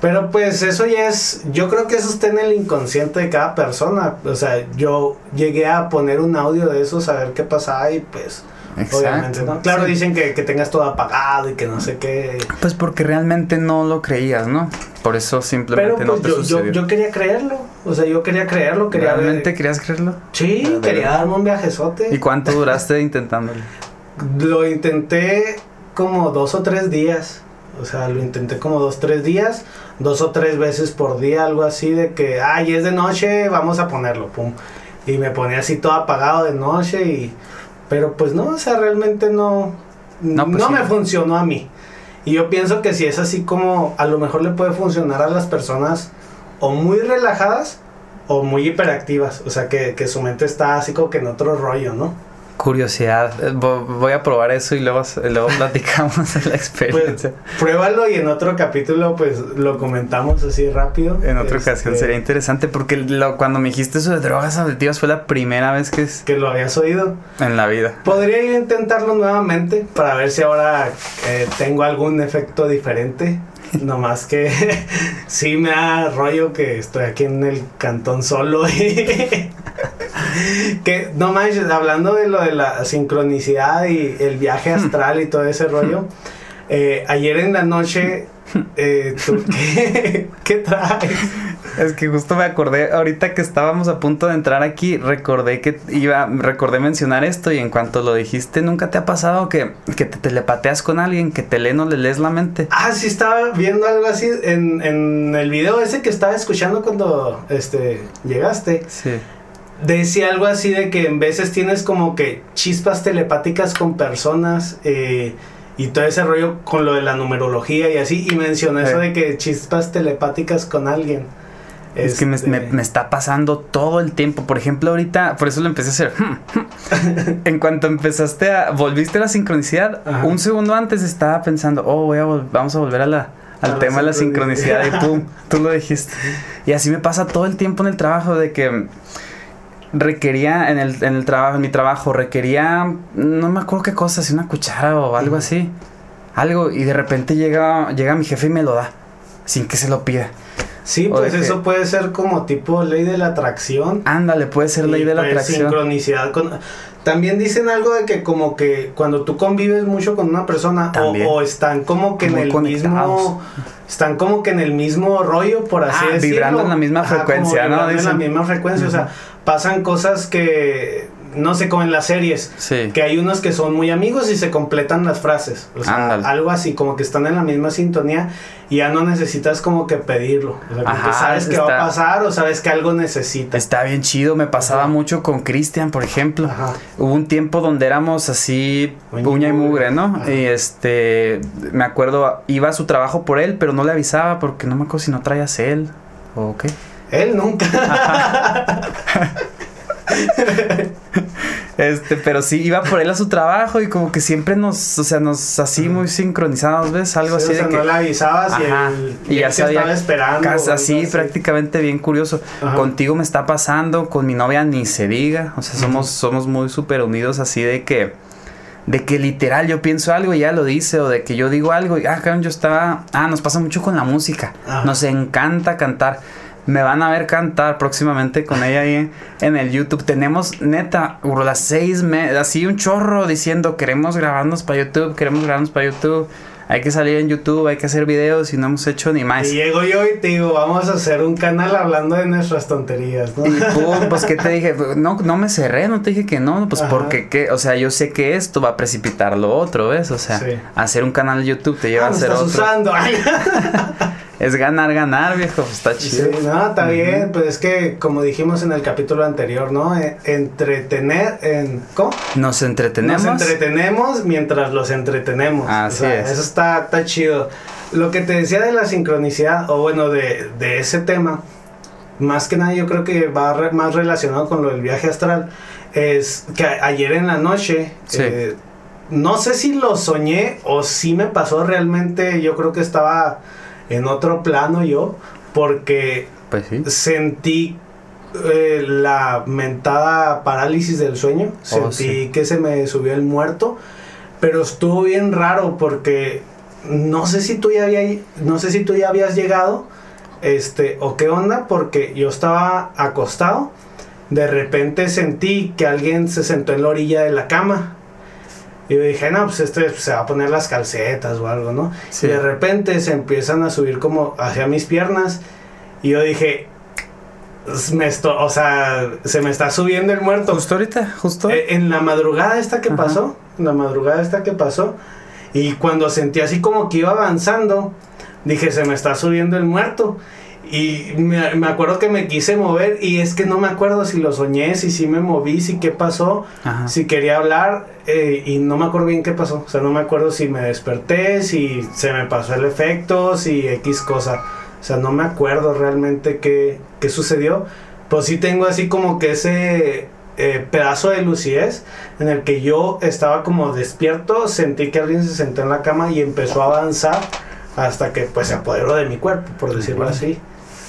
pero pues eso ya es, yo creo que eso está en el inconsciente de cada persona, o sea, yo llegué a poner un audio de eso, saber qué pasaba y pues Obviamente, ¿no? Claro, dicen que, que, tengas todo apagado y que no sé qué. Pues porque realmente no lo creías, ¿no? Por eso simplemente Pero, pues, no te yo, yo, quería creerlo. O sea, yo quería creerlo. Quería ¿Realmente querías creerlo? Sí, quería darme un viajezote. ¿Y cuánto duraste intentándolo? Lo intenté como dos o tres días. O sea, lo intenté como dos, tres días, dos o tres veces por día, algo así de que, ay, es de noche, vamos a ponerlo, pum. Y me ponía así todo apagado de noche y pero pues no, o sea, realmente no, no, pues me funcionó a mí. Y yo pienso que si es así como a lo mejor le puede funcionar a las personas o muy relajadas o muy hiperactivas. O sea, que, que su mente está así como que en otro rollo, ¿no? Curiosidad. Eh, voy a probar eso y luego, luego platicamos la experiencia. Pues, pruébalo y en otro capítulo pues lo comentamos así rápido. En otra ocasión este, sería interesante porque lo, cuando me dijiste eso de drogas auditivas fue la primera vez que... Que lo habías oído. En la vida. Podría intentarlo nuevamente para ver si ahora eh, tengo algún efecto diferente. No más que sí me da rollo que estoy aquí en el cantón solo y que no manches, hablando de lo de la sincronicidad y el viaje astral y todo ese rollo, eh, ayer en la noche, eh, qué, traes? Es que justo me acordé, ahorita que estábamos a punto de entrar aquí, recordé que iba, recordé mencionar esto y en cuanto lo dijiste, ¿nunca te ha pasado que, que te telepateas con alguien, que te lee no le lees la mente? Ah, sí, estaba viendo algo así en, en el video ese que estaba escuchando cuando este, llegaste. Sí decía algo así de que en veces tienes como que chispas telepáticas con personas eh, y todo ese rollo con lo de la numerología y así, y mencionó eso de que chispas telepáticas con alguien. Es que me, Este, me- me está pasando todo el tiempo. Por ejemplo, ahorita, por eso lo empecé a hacer. en cuanto empezaste a. Volviste a la sincronicidad, Ajá. un segundo antes estaba pensando, oh, voy a vamos a volver a la, al A la tema de la sincronicidad. Y pum, tú lo dijiste. Y así me pasa todo el tiempo en el trabajo de que requería en el, en el trabajo, en mi trabajo, requería, no me acuerdo qué cosa, si una cuchara o algo así. Algo, y de repente llega, llega mi jefe y me lo da, sin que se lo pida. Sí, O pues que- eso puede ser como tipo ley de la atracción. Ándale, puede ser ley Y, de la pues, atracción. Sincronicidad con... También dicen algo de que como que cuando tú convives mucho con una persona o, están como que en el mismo están como que en el mismo rollo por así Ah, decirlo. vibrando en la misma Ajá, frecuencia, ¿no? vibrando En la Dicen. misma frecuencia, o sea, pasan cosas que no sé, como en las series. Sí. Que hay unos que son muy amigos y se completan las frases. O sea, Ándale. algo así, como que están en la misma sintonía y ya no necesitas como que pedirlo. O sea, Ajá, sabes que va a pasar o sabes que algo necesitas. Está bien chido, me pasaba Ajá. mucho con Cristian, por ejemplo. Ajá. Hubo un tiempo donde éramos así, Uña y uña y mugre. ¿no? Y este, me acuerdo, iba a su trabajo por él, pero no le avisaba porque no me acuerdo si no traía cel o qué. Él nunca. Este, pero sí, iba por él a su trabajo y como que siempre nos, o sea, nos así muy sincronizados, ¿ves? Algo Sí, así o sea, de que... no le avisabas Ajá, y, y él ya sabía estaba esperando. Casi así, prácticamente bien curioso. Ajá. Contigo me está pasando, con mi novia ni se diga. O sea, somos, somos muy súper unidos así de que, de que literal yo pienso algo y ella lo dice, o de que yo digo algo y, ah, cabrón, yo estaba, ah, nos pasa mucho con la música. Nos encanta cantar. Me van a ver cantar próximamente con ella ahí en, el YouTube. Tenemos, neta, las seis, me- así un chorro diciendo, queremos grabarnos para YouTube, queremos grabarnos para YouTube. Hay que salir en YouTube, hay que hacer videos y no hemos hecho ni más. Y llego yo y te digo, vamos a hacer un canal hablando de nuestras tonterías, ¿no? Y pum, pues qué te dije, no, no me cerré, no te dije que no, pues Ajá. porque qué, o sea, yo sé que esto va a precipitar lo otro, ¿ves? O sea, Sí. hacer un canal de YouTube te lleva Ah, a me hacer estás otro. usando. Es ganar, ganar, viejo, pues está Sí, chido. no, está bien, pues es que como dijimos en el capítulo anterior, ¿no? Eh, entretener, en, ¿cómo? Nos entretenemos. Nos entretenemos mientras los entretenemos. Así O sea, es. Eso está, está chido. Lo que te decía de la sincronicidad, o bueno, de, de ese tema, más que nada yo creo que va re- más relacionado con lo del viaje astral, es que a- ayer en la noche, Sí. eh, no sé si lo soñé o si me pasó realmente, yo creo que estaba en otro plano yo, porque Pues sí. sentí eh, la mentada parálisis del sueño. Oh, Sentí sí. que se me subió el muerto. Pero estuvo bien raro porque no sé si tú ya había, no sé si tú ya habías llegado. Este, o qué onda, porque yo estaba acostado. De repente sentí que alguien se sentó en la orilla de la cama. Y yo dije, no, pues este se va a poner las calcetas o algo, ¿no? Sí. Y de repente se empiezan a subir como hacia mis piernas. Y yo dije, me esto, o sea, se me está subiendo el muerto. Justo ahorita, justo. Eh, en la madrugada esta que Ajá. pasó, en la madrugada esta que pasó, y cuando sentí así como que iba avanzando, dije, se me está subiendo el muerto. Y me, me acuerdo que me quise mover y es que no me acuerdo si lo soñé, si sí me moví, si qué pasó, Ajá. si quería hablar eh, y no me acuerdo bien qué pasó. O sea, no me acuerdo si me desperté, si se me pasó el efecto, si X cosa. O sea, no me acuerdo realmente qué, qué sucedió. Pues sí tengo así como que ese eh, pedazo de lucidez en el que yo estaba como despierto, sentí que alguien se sentó en la cama y empezó a avanzar hasta que pues se apoderó de mi cuerpo, por decirlo así.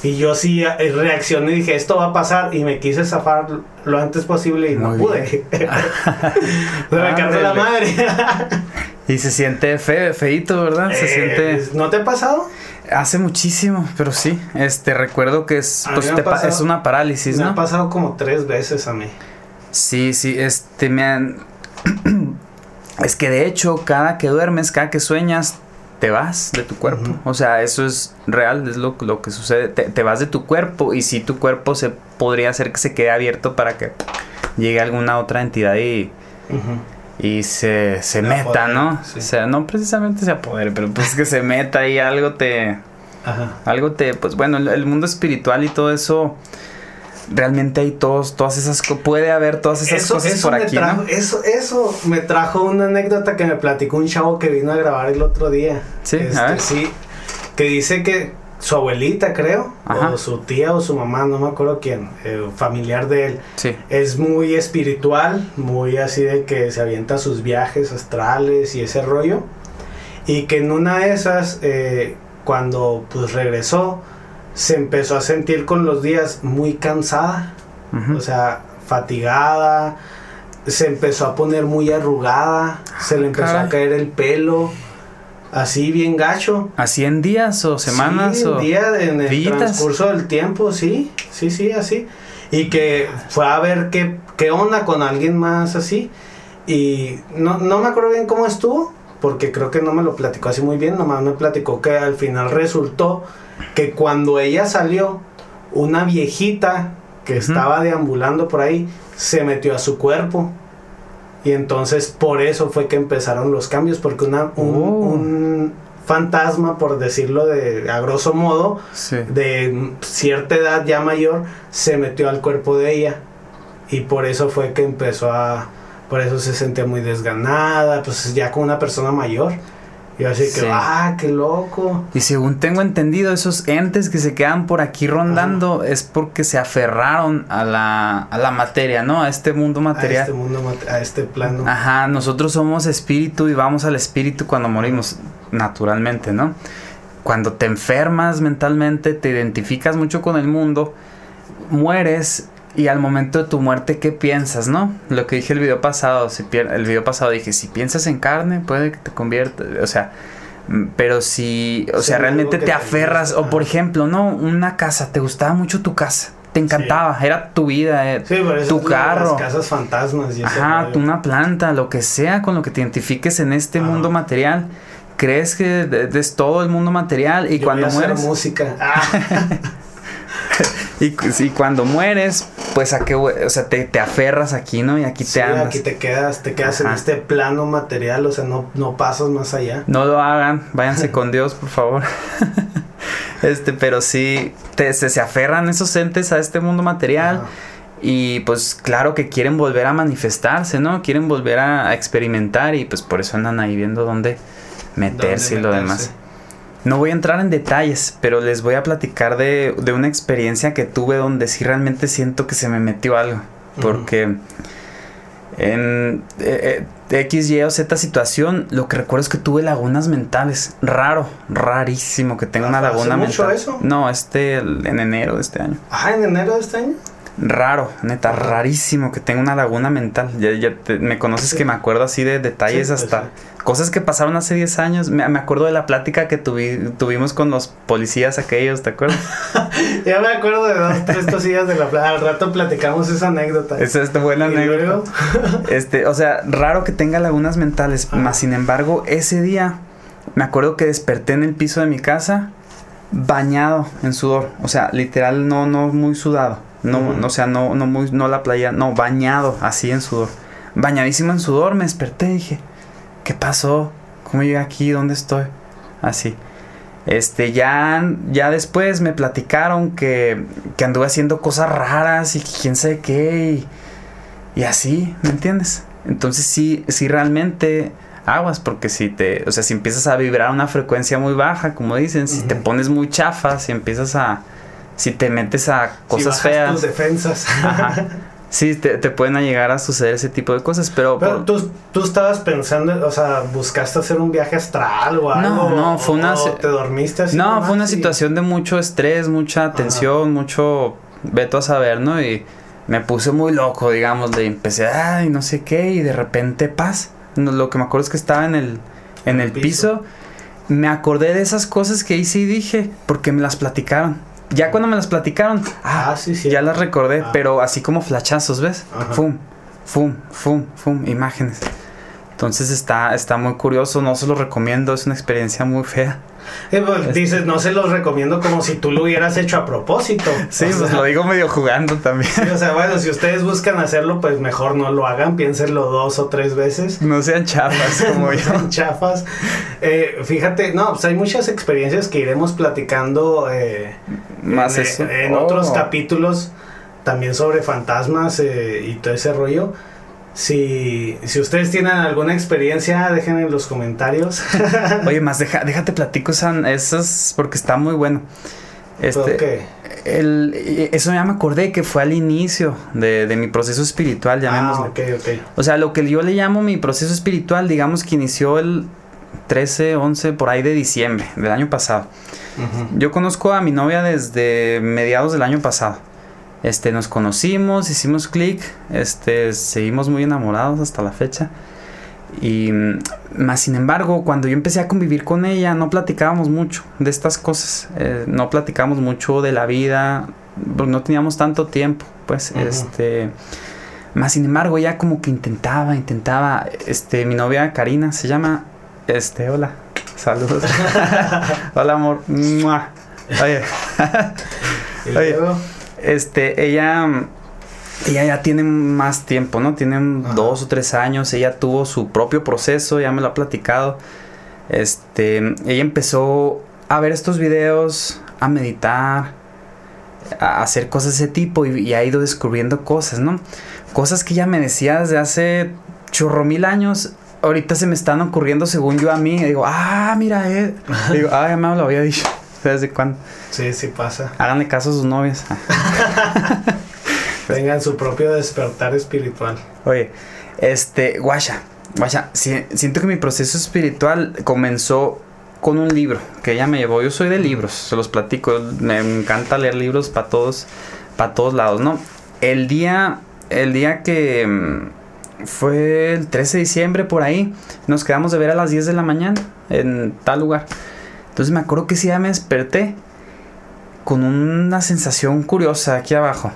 Y yo sí eh, reaccioné y dije, esto va a pasar y me quise zafar lo antes posible y no pude. se me cargó la madre. Y se siente feo, feito, ¿verdad? Se Eh, siente. ¿No te ha pasado? Hace muchísimo, pero sí. Este, recuerdo que es, pues, me te pasado- es una parálisis, me ¿no? ha pasado como tres veces a mí. Sí, sí, este, me han... es que de hecho, cada que duermes, cada que sueñas, te vas de tu cuerpo. O sea, eso es real, es lo, lo que sucede. Te, te vas de tu cuerpo y si tu cuerpo se podría hacer que se quede abierto para que llegue alguna otra entidad y, y se, se meta, ¿no? sí. O sea, no precisamente se apodere, pero pues que se meta y algo te... Ajá. Algo te, pues bueno, el, el mundo espiritual y todo eso, realmente hay todos, todas esas, puede haber todas esas Eso, cosas eso por aquí, trajo, ¿no? eso, eso me trajo una anécdota que me platicó un chavo que vino a grabar el otro día. Sí, a Este, ver. sí, que dice que su abuelita, creo, o su tía o su mamá, no me acuerdo quién, eh, familiar de él. Sí. Es muy espiritual, muy así de que se avienta sus viajes astrales y ese rollo. Y que en una de esas, eh, cuando pues regresó, se empezó a sentir con los días muy cansada, o sea, fatigada, se empezó a poner muy arrugada, se le empezó a caer el pelo, así bien gacho. ¿Así en días o semanas? Sí, o día en el transcurso del tiempo, sí, sí, sí, así. Y que fue a ver qué, qué onda con alguien más así. Y no, no me acuerdo bien cómo estuvo, porque creo que no me lo platicó así muy bien, nomás me platicó que al final resultó que cuando ella salió, una viejita que estaba deambulando por ahí se metió a su cuerpo. Y entonces por eso fue que empezaron los cambios, porque una, un, oh. fantasma, por decirlo de a grosso modo, de cierta edad ya mayor, se metió al cuerpo de ella. Y por eso fue que empezó a... Por eso se sentía muy desganada, pues ya como una persona mayor. Y así que, ah, qué loco. Y según tengo entendido, esos entes que se quedan por aquí rondando es porque se aferraron a la, a la materia, ¿no? A este mundo material. A este mundo, a este plano. Ajá, nosotros somos espíritu y vamos al espíritu cuando morimos, naturalmente, ¿no? Cuando te enfermas mentalmente, te identificas mucho con el mundo, mueres y al momento de tu muerte, ¿qué piensas, no? Lo que dije el video pasado, si el video pasado dije, si piensas en carne, puede que te convierta, o sea, mm, pero si, o sea, realmente te aferras, o por ejemplo, ¿no? Una casa, te gustaba mucho tu casa, te encantaba, era tu vida, eh, tu carro. Las casas fantasmas y Ajá, una planta, lo que sea con lo que te identifiques en este mundo material. Crees que es todo el mundo material y cuando mueres. música. y, y, cuando mueres, pues a qué, o sea, te, te, aferras aquí, ¿no? Y aquí te andas. aquí te quedas, te quedas en este plano material, o sea, no, no pasas más allá. No lo hagan, váyanse con Dios, por favor. este, pero sí, te, se, aferran esos entes a este mundo material. Y pues claro que quieren volver a manifestarse, ¿no? Quieren volver a, experimentar y pues por eso andan ahí viendo dónde meterse y lo demás. No voy a entrar en detalles, pero les voy a platicar de, una experiencia que tuve donde sí realmente siento que se me metió algo. Porque en eh, eh, X, Y o Z situación, lo que recuerdo es que tuve lagunas mentales. Raro, rarísimo que tenga una laguna mental. eso? No, este en enero de este año. Ah, en enero de este año raro, neta, rarísimo que tenga una laguna mental. Ya, ya me conoces que me acuerdo así de detalles hasta cosas que pasaron hace 10 años. Me, acuerdo de la plática que tuvimos con los policías aquellos, ¿te acuerdas? ya me acuerdo de dos, tres cosillas de la plática. Al rato platicamos esa anécdota. Esa es buena anécdota. este, o sea, raro que tenga lagunas mentales. Más sin embargo, ese día me acuerdo que desperté en el piso de mi casa bañado en sudor. O sea, literal, no, no muy sudado no, no, o sea, no, no muy, no la playa, no, bañado, así en sudor. Bañadísimo en sudor, me desperté y dije, ¿qué pasó? ¿Cómo llegué aquí? ¿Dónde estoy? Así. Este, ya, ya después me platicaron que, que anduve haciendo cosas raras y quién sabe qué y, y así, ¿me entiendes? Entonces sí, sí realmente aguas porque si te, o sea, si empiezas a vibrar a una frecuencia muy baja, como dicen, si te pones muy chafa, si empiezas a, si te metes a cosas feas. Tus defensas. Sí, te, te, pueden llegar a suceder ese tipo de cosas, pero... Pero tú, tú, estabas pensando, o sea, buscaste hacer un viaje astral o algo. No, no, fue una... ¿Te dormiste así? No, fue una situación de mucho estrés, mucha tensión, mucho... Veto a saber, ¿no? Y me puse muy loco, digamos, de empecé, ay, no sé qué, y de repente paz. Lo que me acuerdo es que estaba en el, en el, piso. Me acordé de esas cosas que hice y dije, porque me las platicaron. Ya cuando me las platicaron, ah, ah sí, sí. ya las recordé, ah. pero así como flachazos, ¿ves? Fum, fum, fum, fum, imágenes. Entonces está, está muy curioso, no se lo recomiendo, es una experiencia muy fea. Eh, pues, este dices, no se los recomiendo como si tú lo hubieras hecho a propósito. Sí, pues lo digo medio jugando también. o sea, bueno, si ustedes buscan hacerlo, pues mejor no lo hagan, piénsenlo dos o tres veces. No sean chafas como yo. Sean chafas. Eh, fíjate, no, pues hay muchas experiencias que iremos platicando eh, más en, en otros oh. capítulos también sobre fantasmas y todo ese rollo. Si, si ustedes tienen alguna experiencia, dejen en los comentarios. Oye, más deja, déjate platico esa, esas porque está muy bueno. Este, ¿Qué? el, eso ya me acordé que fue al inicio de, de mi proceso espiritual, Ah, llamémosle. ok, ok. O sea, lo que yo le llamo mi proceso espiritual, digamos que inició el 13, 11, por ahí de diciembre del año pasado. Yo conozco a mi novia desde mediados del año pasado. Este, nos conocimos, hicimos clic, este, seguimos muy enamorados hasta la fecha. Y mm, más sin embargo, cuando yo empecé a convivir con ella, no platicábamos mucho de estas cosas. eh, no platicábamos mucho de la vida, porque no teníamos tanto tiempo, pues, este. Más sin embargo, ella como que intentaba, intentaba. Este, mi novia Karina se llama. Este, hola. Saludos. hola, amor. Oye. Oye. Este, ella, ella ya tiene más tiempo, ¿no? Tiene Ajá. dos o tres años. Ella tuvo su propio proceso, ya me lo ha platicado. Este, ella empezó a ver estos videos, a meditar, a hacer cosas de ese tipo y, y ha ido descubriendo cosas, ¿no? Cosas que ella me decía desde hace chorro mil años. Ahorita se me están ocurriendo según yo a mí. Y digo, ah, mira, eh. Digo, ah, ya me lo había dicho. ¿Desde cuándo? sí, sí pasa. Háganle caso a sus novias. Tengan su propio despertar espiritual. Oye, este, guacha, guacha, si- siento que mi proceso espiritual comenzó con un libro que ella me llevó. Yo soy de libros, se los platico. Me encanta leer libros para todos, para todos lados, ¿no? El día, el día que mm, fue el 13 de diciembre por ahí, nos quedamos de ver a las 10 de la mañana en tal lugar. Entonces me acuerdo que sí ya me desperté con una sensación curiosa aquí abajo.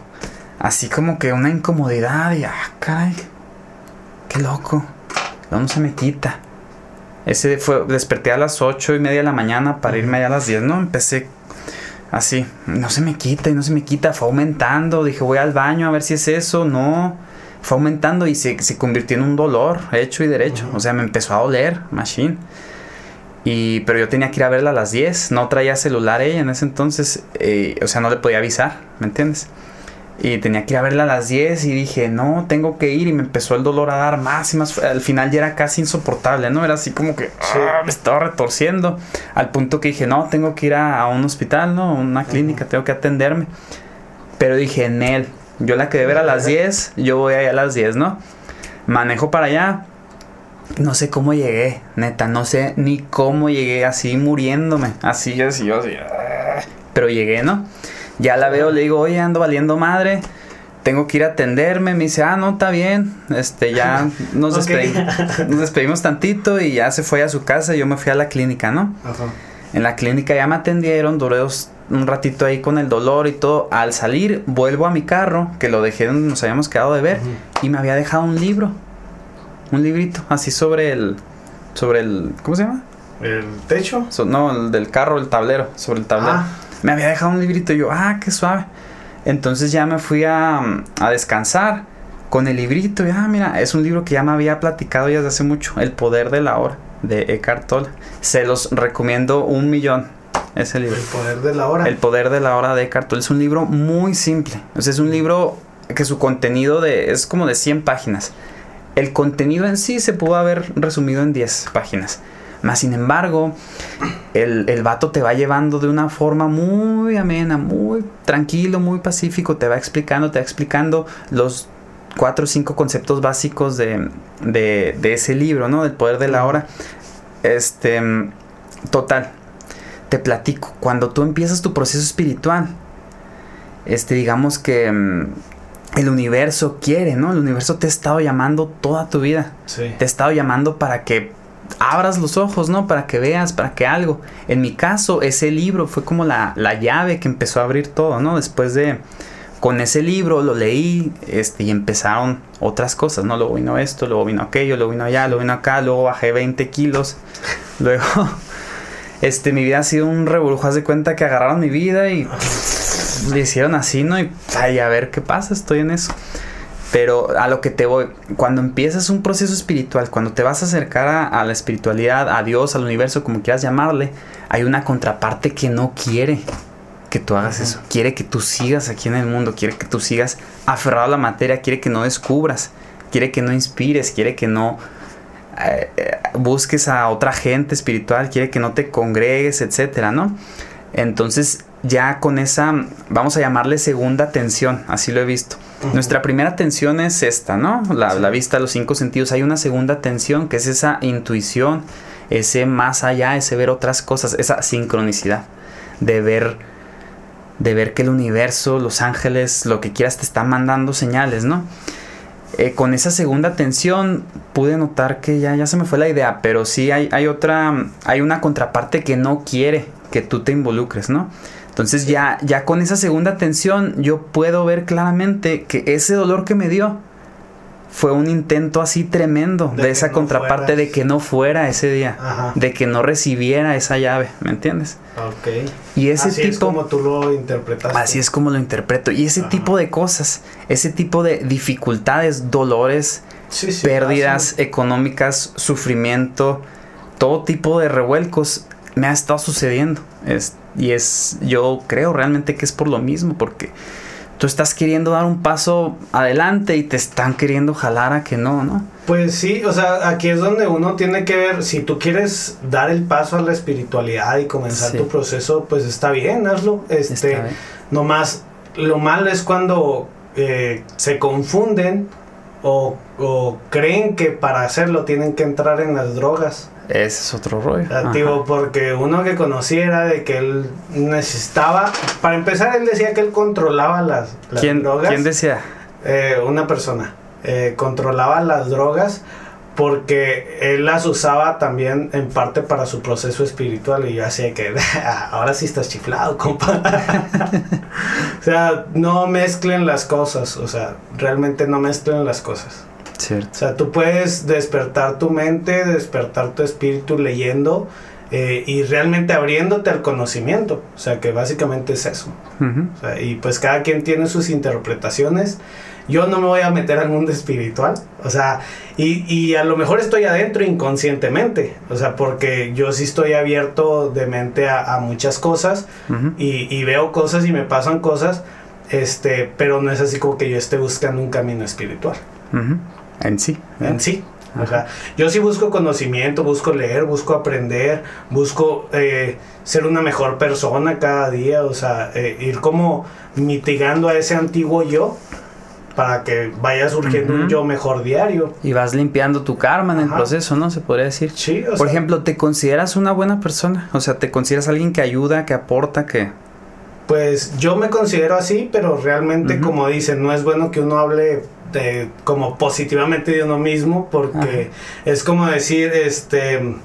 Así como que una incomodidad y ah, caray. Qué loco. No, no se me quita. Ese fue, desperté a las ocho y media de la mañana para irme allá a las 10, ¿no? Empecé así, no se me quita y no se me quita, fue aumentando, dije voy al baño a ver si es eso, no, fue aumentando y se, se convirtió en un dolor hecho y derecho, o sea, me empezó a doler, machine. Y, pero yo tenía que ir a verla a las 10, no traía celular ella en ese entonces, eh, o sea, no le podía avisar, ¿me entiendes? Y tenía que ir a verla a las 10 y dije, no, tengo que ir y me empezó el dolor a dar más y más. Al final ya era casi insoportable, ¿no? Era así como que ah, me estaba retorciendo. Al punto que dije, no, tengo que ir a, a un hospital, ¿no? Una clínica, tengo que atenderme. Pero dije, en él, yo la quedé ver a las 10, yo voy allá a las 10, ¿no? Manejo para allá. No sé cómo llegué, neta, no sé ni cómo llegué así muriéndome. Así yo así, yo así. ah. Pero llegué, ¿no? Ya la veo, le digo, oye, ando valiendo madre. Tengo que ir a atenderme. Me dice, ah, no, está bien. Este, ya nos, despedimos, nos despedimos tantito y ya se fue a su casa. Y yo me fui a la clínica, ¿no? Ajá. En la clínica ya me atendieron, duré dos- un ratito ahí con el dolor y todo. Al salir, vuelvo a mi carro, que lo dejé donde nos habíamos quedado de ver, y me había dejado un libro. Un librito, así sobre el. Sobre el. ¿Cómo se llama? ¿El techo? So- no, el del carro, el tablero, sobre el tablero. Ah, Me había dejado un librito y yo, ah, qué suave. Entonces ya me fui a, a descansar con el librito. Y, ah, mira, es un libro que ya me había platicado ya desde hace mucho. El poder de la hora, de Eckhart Tolle. Se los recomiendo un millón, ese libro. el poder de la hora. El poder de la hora de Eckhart Tolle. Es un libro muy simple. O sea, es un libro que su contenido de, es como de 100 páginas. El contenido en sí se pudo haber resumido en 10 páginas. Más sin embargo, el, el vato te va llevando de una forma muy amena, muy tranquilo, muy pacífico. Te va explicando, te va explicando los cuatro o cinco conceptos básicos de, de, de ese libro, ¿no? Del poder de la hora. Este, total, te platico, cuando tú empiezas tu proceso espiritual, este, digamos que el universo quiere, ¿no? El universo te ha estado llamando toda tu vida. Sí. Te ha estado llamando para que abras los ojos, ¿no? Para que veas, para que algo. En mi caso, ese libro fue como la, la llave que empezó a abrir todo, ¿no? Después de... Con ese libro lo leí este, y empezaron otras cosas, ¿no? Luego vino esto, luego vino aquello, luego vino allá, luego vino acá, luego bajé 20 kilos. Luego, este, mi vida ha sido un reburujo. Haz de cuenta que agarraron mi vida y le hicieron así, ¿no? Y ay, a ver qué pasa, estoy en eso. Pero a lo que te voy, cuando empiezas un proceso espiritual, cuando te vas a acercar a, a la espiritualidad, a Dios, al universo, como quieras llamarle, hay una contraparte que no quiere que tú hagas eso. Quiere que tú sigas aquí en el mundo, quiere que tú sigas aferrado a la materia, quiere que no descubras. quiere que no inspires, quiere que no eh, eh, busques a otra gente espiritual, quiere que no te congregues, etcétera, ¿no? Entonces, ya con esa, vamos a llamarle segunda tensión, así lo he visto. Nuestra primera tensión es esta, ¿no? La, la, vista, los cinco sentidos. Hay una segunda tensión que es esa intuición, ese más allá, ese ver otras cosas, esa sincronicidad de ver, de ver que el universo, los ángeles, lo que quieras te están mandando señales, ¿no? Eh, con esa segunda tensión pude notar que ya, ya se me fue la idea, pero sí hay, hay otra, hay una contraparte que no quiere que tú te involucres, ¿no? Entonces ya, ya con esa segunda tensión yo puedo ver claramente que ese dolor que me dio fue un intento así tremendo de, esa contraparte de que no fuera ese día, de que no recibiera esa llave, ¿me entiendes? Ok. Y ese así tipo... es como tú lo interpretaste. Así es como lo interpreto. Y ese tipo de cosas, ese tipo de dificultades, dolores, pérdidas económicas, sufrimiento, todo tipo de revuelcos me ha estado sucediendo. Y es, yo creo realmente que es por lo mismo, porque tú estás queriendo dar un paso adelante y te están queriendo jalar a que no, ¿no? Pues sí, o sea, aquí es donde uno tiene que ver, si tú quieres dar el paso a la espiritualidad y comenzar tu proceso, pues está bien, hazlo. Este, no nomás, lo malo es cuando eh, se confunden o, o creen que para hacerlo tienen que entrar en las drogas. Ese es otro rollo. Activo, porque uno que conociera de que él necesitaba, para empezar, él decía que él controlaba las, ¿Quién, drogas. ¿Quién decía? Eh, una persona. Eh, controlaba las drogas porque él las usaba también en parte para su proceso espiritual y yo hacía que ahora sí estás chiflado, compa. o sea, no mezclen las cosas, o sea, realmente no mezclen las cosas. Cierto. O sea, tú puedes despertar tu mente, despertar tu espíritu leyendo eh, y realmente abriéndote al conocimiento. O sea, que básicamente es eso. o sea, y pues cada quien tiene sus interpretaciones. Yo no me voy a meter al mundo espiritual. O sea, y, y a lo mejor estoy adentro inconscientemente. O sea, porque yo sí estoy abierto de mente a, a muchas cosas y, y, veo cosas y me pasan cosas. Este, pero no es así como que yo esté buscando un camino espiritual. En sí. En sí. O sea, yo sí busco conocimiento, busco leer, busco aprender, busco eh, ser una mejor persona cada día, o sea, eh, ir como mitigando a ese antiguo yo para que vaya surgiendo un yo mejor diario. Y vas limpiando tu karma en el proceso, ¿no? Se podría decir. Sí, o Por ejemplo, ¿te consideras una buena persona? O sea, ¿te consideras alguien que ayuda, que aporta, que... Pues yo me considero así, pero realmente, como dicen, no es bueno que uno hable de, como positivamente de uno mismo, porque es como decir, este,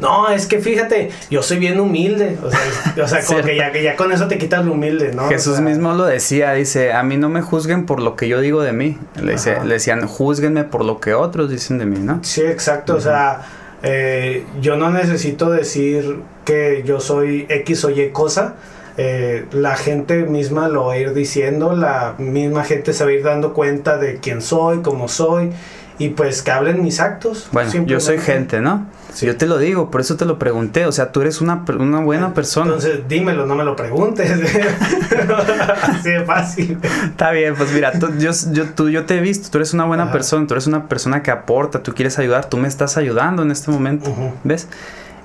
no, es que fíjate, yo soy bien humilde, o sea, o sea como que ya, que ya con eso te quitas lo humilde, ¿no? Jesús mismo lo decía, dice, a mí no me juzguen por lo que yo digo de mí, le, dice, le decían, juzguenme por lo que otros dicen de mí, ¿no? Sí, exacto, o sea, eh, yo no necesito decir que yo soy X o Y cosa, eh, la gente misma lo va a ir diciendo, la misma gente se va a ir dando cuenta de quién soy, cómo soy, y pues que hablen mis actos. Bueno, yo soy gente, ¿no? Yo te lo digo, por eso te lo pregunté, o sea, tú eres una, una buena persona. Entonces, dímelo, no me lo preguntes. Así de fácil. Está bien, pues mira, tú, yo, yo, tú, yo te he visto, tú eres una buena persona, tú eres una persona que aporta, tú quieres ayudar, tú me estás ayudando en este momento, ¿ves?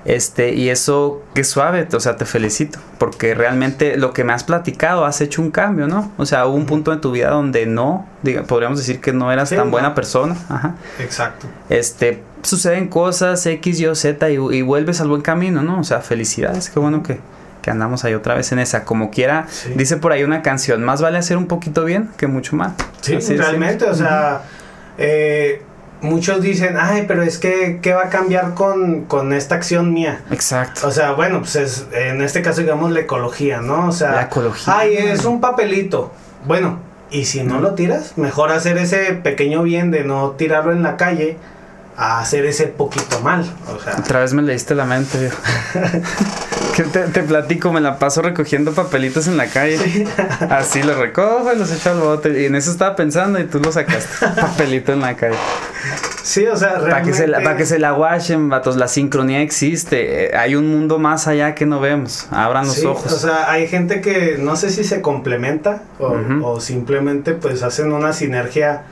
Este, y eso, qué suave, o sea, te felicito, porque realmente lo que me has platicado, has hecho un cambio, ¿no? O sea, hubo un punto en tu vida donde no, diga, podríamos decir que no eras tan buena persona. Ajá. Exacto. Este, suceden cosas X, Y, Z y, y, vuelves al buen camino, ¿no? O sea, felicidades, qué bueno que, que andamos ahí otra vez en esa. Como quiera, dice por ahí una canción, más vale hacer un poquito bien que mucho mal. Sí, realmente, o sea, eh, muchos dicen, ay, pero es que, ¿qué va a cambiar con, con, esta acción mía? Exacto. O sea, bueno, pues es, en este caso digamos la ecología, ¿no? O sea, la ecología. Ay, es un papelito. Bueno, y si no lo tiras, mejor hacer ese pequeño bien de no tirarlo en la calle a hacer ese poquito mal. O sea. Otra vez me leíste la mente. que te, te, platico, me la paso recogiendo papelitos en la calle. Así los recojo y los echo al bote. Y en eso estaba pensando y tú lo sacaste. Papelito en la calle. Sí, o sea, realmente... Para que se la, para que se la guachen, vatos, la sincronía existe. Hay un mundo más allá que no vemos. Abran los sí, ojos. O sea, hay gente que no sé si se complementa o, uh -huh. o simplemente pues hacen una sinergia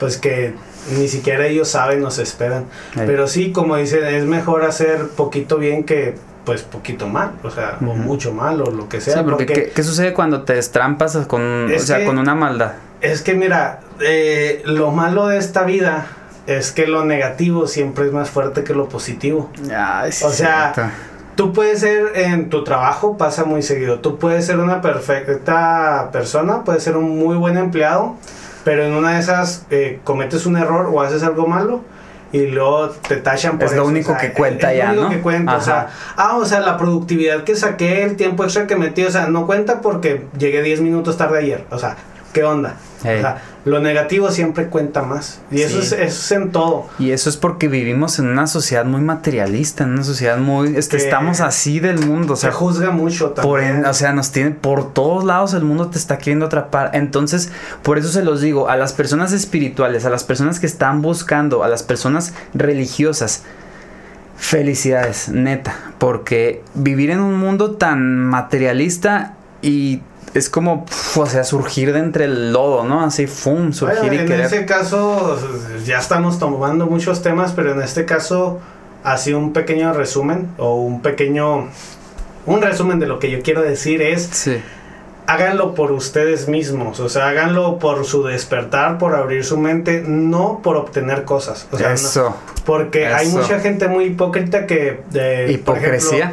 pues que ni siquiera ellos saben o se esperan. Pero sí, como dicen, es mejor hacer poquito bien que pues poquito mal, o sea, o mucho mal o lo que sea. Sí, porque, ¿qué, sucede cuando te estrampas con, o sea, con una maldad? Es que mira, eh, lo malo de esta vida es que lo negativo siempre es más fuerte que lo positivo. o sea, tú puedes ser en tu trabajo, pasa muy seguido, tú puedes ser una perfecta persona, puedes ser un muy buen empleado, pero en una de esas eh, cometes un error o haces algo malo y luego te tachan por es lo único que cuenta ya, lo único que cuenta, o sea, ah, o sea, la productividad que saqué, el tiempo extra que metí, o sea, no cuenta porque llegué 10 minutos tarde ayer, o sea, ¿qué onda? O sea, lo negativo siempre cuenta más. Y eso, es, eso es en todo. Y eso es porque vivimos en una sociedad muy materialista, en una sociedad muy... Este, estamos así del mundo. O sea, se juzga mucho también. o sea, nos tiene... Por todos lados el mundo te está queriendo atrapar. Entonces, por eso se los digo, a las personas espirituales, a las personas que están buscando, a las personas religiosas, felicidades, neta. Porque vivir en un mundo tan materialista y es como, o sea, surgir de entre el lodo, ¿no? Así, ¡fum! Surgir y en ese caso, ya estamos tomando muchos temas, pero en este caso, así un pequeño resumen o un pequeño. Un resumen de lo que yo quiero decir es. Sí. Háganlo por ustedes mismos, o sea, háganlo por su despertar, por abrir su mente, no por obtener cosas. O sea, Eso. porque hay mucha gente muy hipócrita que. De, Hipocresía.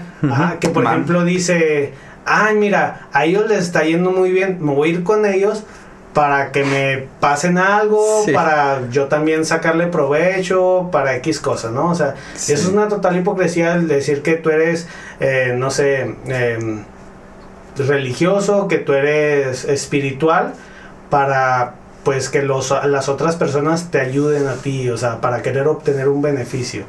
que por ejemplo dice ay, mira, a ellos les está yendo muy bien, me voy a ir con ellos para que me pasen algo, para yo también sacarle provecho, para X cosas, ¿no? O sea, eso es una total hipocresía el decir que tú eres, eh, no sé, em, religioso, que tú eres espiritual, para pues que los, las otras personas te ayuden a ti, o sea, para querer obtener un beneficio.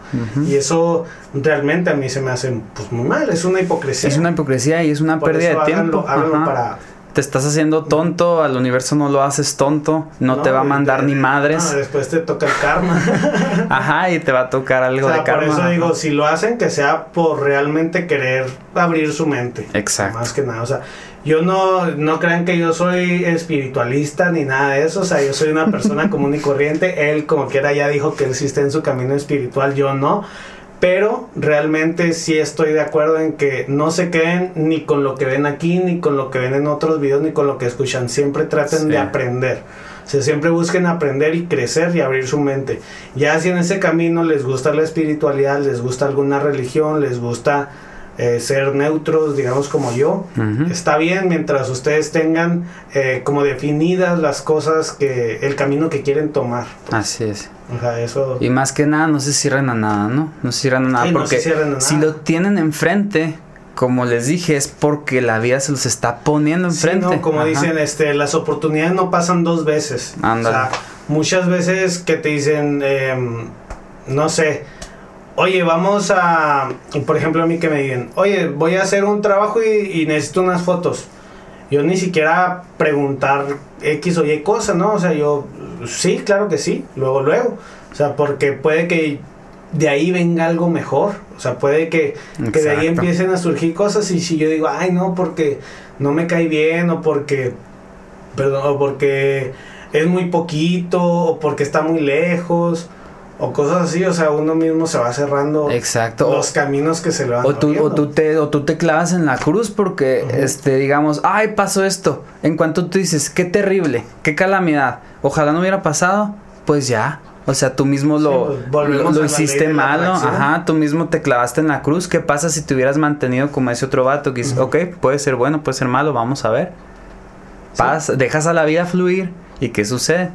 Y eso realmente a mí se me hace pues, muy mal, es una hipocresía. Es una hipocresía y es una pérdida de tiempo. para te estás haciendo tonto, al universo no lo haces tonto, no, te va a mandar ni madres. No, después te toca el karma. Ajá, y te va a tocar algo de karma. Por eso digo, si lo hacen, que sea por realmente querer abrir su mente. Exacto. Más que nada, o sea, yo no, no crean que yo soy espiritualista ni nada de eso, o sea, yo soy una persona común y corriente, él como quiera ya dijo que existe en su camino espiritual, yo no, pero realmente sí estoy de acuerdo en que no se queden ni con lo que ven aquí, ni con lo que ven en otros videos, ni con lo que escuchan, siempre traten de aprender. O sea, siempre busquen aprender y crecer y abrir su mente. Ya si en ese camino les gusta la espiritualidad, les gusta alguna religión, les gusta eh, ser neutros, digamos como yo. Está bien mientras ustedes tengan eh, como definidas las cosas que el camino que quieren tomar. Así es. O sea, eso... Y más que nada no se cierren a nada, ¿no? No se cierran a nada porque si lo tienen enfrente, como les dije, es porque la vida se los está poniendo enfrente. Sí, no, como dicen, este, las oportunidades no pasan dos veces. O sea, muchas veces que te dicen, em, no sé, oye, vamos a, por ejemplo, a mí que me digan, oye, voy a hacer un trabajo y, necesito unas fotos. Yo ni siquiera preguntar X o Y cosa, ¿no? O sea, yo, sí, claro que sí, luego, luego. O sea, porque puede que de ahí venga algo mejor. O sea, puede que, que de ahí empiecen a surgir cosas y si yo digo, ay, no, porque no me cae bien o porque, perdón, o porque es muy poquito o porque está muy lejos o cosas así, o sea, uno mismo se va cerrando Exacto. los caminos que se le van o tú, o tú te o tú te clavas en la cruz porque este digamos, ay, pasó esto. En cuanto tú dices, qué terrible, qué calamidad. Ojalá no hubiera pasado, pues ya. O sea, tú mismo lo, pues, lo, hiciste malo, ajá, tú mismo te clavaste en la cruz. ¿Qué pasa si te hubieras mantenido como ese otro vato que dice, ok, puede ser bueno, puede ser malo, vamos a ver? Paz, dejas a la vida fluir y ¿qué sucede?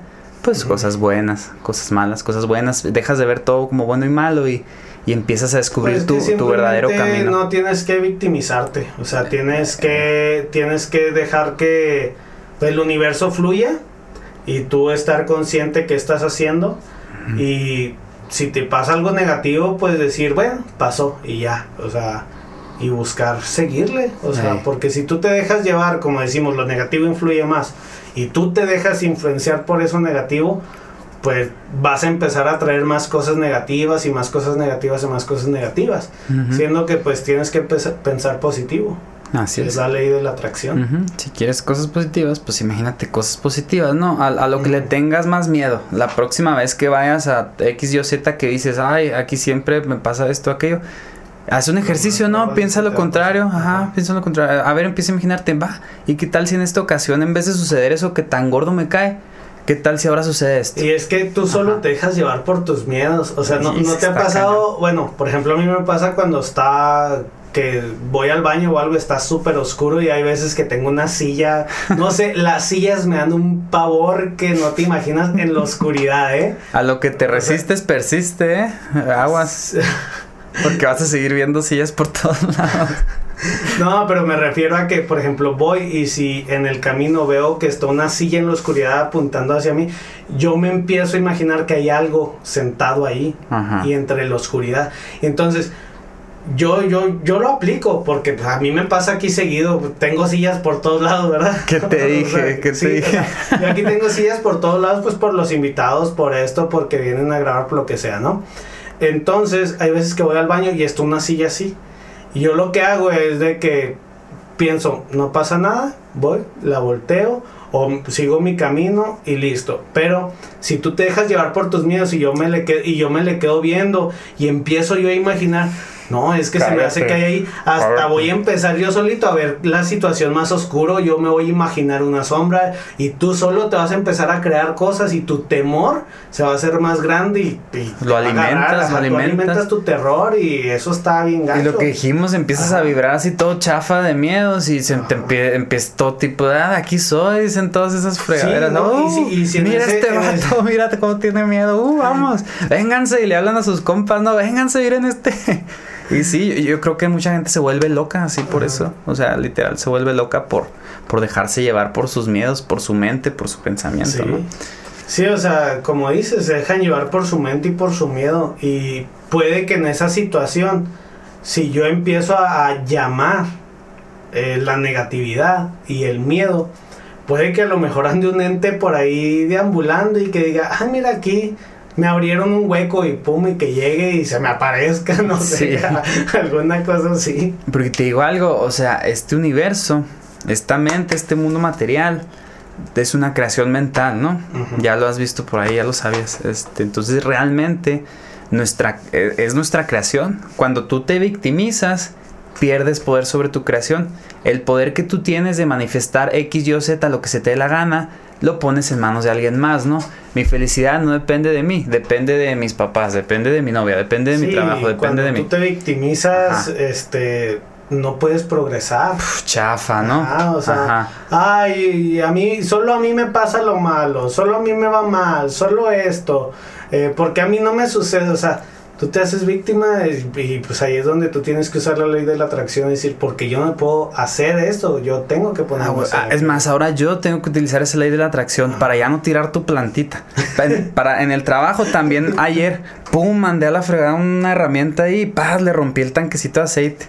Pues cosas buenas, cosas malas, cosas buenas, dejas de ver todo como bueno y malo y, y empiezas a descubrir pues tu, tu, verdadero camino. No tienes que victimizarte, o sea, tienes que, tienes que dejar que el universo fluya y tú estar consciente que estás haciendo. Y si te pasa algo negativo, pues decir, bueno, pasó y ya, o sea, y buscar seguirle, o sea, porque si tú te dejas llevar, como decimos, lo negativo influye más y tú te dejas influenciar por eso negativo, pues vas a empezar a traer más cosas negativas y más cosas negativas y más cosas negativas, siendo que pues tienes que pensar positivo. Así es. es. la ley de la atracción. Ujú. Si quieres cosas positivas, pues imagínate cosas positivas, ¿no? A, a lo que le tengas más miedo. La próxima vez que vayas a X, Y Z que dices, ay, aquí siempre me pasa esto, aquello. Haz un ejercicio, no, Piensa lo contrario. Ajá, piensa lo contrario. A ver, empieza a imaginarte, va. ¿Y qué tal si en esta ocasión, en vez de suceder eso que tan gordo me cae, qué tal si ahora sucede esto? Y es que tú solo Ajá. te dejas llevar por tus miedos. O sea, no, no te ha pasado. Bueno, por ejemplo, a mí me pasa cuando está. Que voy al baño o algo, está súper oscuro y hay veces que tengo una silla. No sé, las sillas me dan un pavor que no te imaginas en la oscuridad, ¿eh? A lo que te resistes, persiste, ¿eh? Aguas. Porque vas a seguir viendo sillas por todos lados. No, pero me refiero a que, por ejemplo, voy y si en el camino veo que está una silla en la oscuridad apuntando hacia mí, yo me empiezo a imaginar que hay algo sentado ahí Ajá. y entre la oscuridad. Entonces, yo, yo, yo lo aplico porque pues, a mí me pasa aquí seguido. Tengo sillas por todos lados, ¿verdad? ¿Qué te dije? ¿Qué te sí, dije? o sea, yo aquí tengo sillas por todos lados, pues por los invitados, por esto, porque vienen a grabar, por lo que sea, ¿no? Entonces, hay veces que voy al baño y está una silla así. Y yo lo que hago es de que pienso, no pasa nada, voy, la volteo o sigo mi camino y listo. Pero si tú te dejas llevar por tus miedos y yo me le y yo me le quedo viendo y empiezo yo a imaginar, no, es que se me hace que hay ahí, hasta voy a empezar yo solito a ver la situación más oscuro, yo me voy a imaginar una sombra y tú solo te vas a empezar a crear cosas y tu temor se va a hacer más grande y, y Lo alimentas, lo alimentas. alimentas tu terror y eso está bien gacho. Y lo que dijimos, empiezas a vibrar así todo chafa de miedos y se te empie- empieza todo tipo de, ah, aquí soy, dicen todas esas fregaderas. ¿no? ¿no? Y si- y si mira ese- este vato, mírate cómo tiene miedo, uh, vamos, vénganse y le hablan a sus compas, no, vénganse, miren este. Y sí, yo, creo que mucha gente se vuelve loca así por eso, o sea, literal, se vuelve loca por, por dejarse llevar por sus miedos, por su mente, por su pensamiento, Sí. ¿no? Sí, o sea, como dices, se dejan llevar por su mente y por su miedo. Y puede que en esa situación, si yo empiezo a, a llamar eh, la negatividad y el miedo, puede que a lo mejor ande un ente por ahí deambulando y que diga, ah, mira aquí. Me abrieron un hueco y pum, y que llegue y se me aparezca, no sé, alguna cosa así. Porque te digo algo, o sea, este universo, esta mente, este mundo material, es una creación mental, ¿no? Ya lo has visto por ahí, ya lo sabías. Este, entonces realmente nuestra, eh, es nuestra creación. Cuando tú te victimizas, pierdes poder sobre tu creación. El poder que tú tienes de manifestar X, Y o Z, lo que se te dé la gana, lo pones en manos de alguien más, ¿no? Mi felicidad no depende de mí, depende de mis papás, depende de mi novia, depende de mi trabajo, depende cuando de tú mí. te victimizas, Ajá. este, no puedes progresar. Pf, chafa, ¿no? Ajá, o sea, Ajá. ay, a mí, solo a mí me pasa lo malo, solo a mí me va mal, solo esto, eh, porque a mí no me sucede, o sea, tú te haces víctima y, y, pues ahí es donde tú tienes que usar la ley de la atracción y decir, porque yo no puedo hacer esto, yo tengo que Ah, ponerme a güey, hacer ah, es esto". más, ahora yo tengo que utilizar esa ley de la atracción para ya no tirar tu plantita. Pa- para, en el trabajo también ayer, pum, mandé a la fregada una herramienta y paz, le rompí el tanquecito de aceite.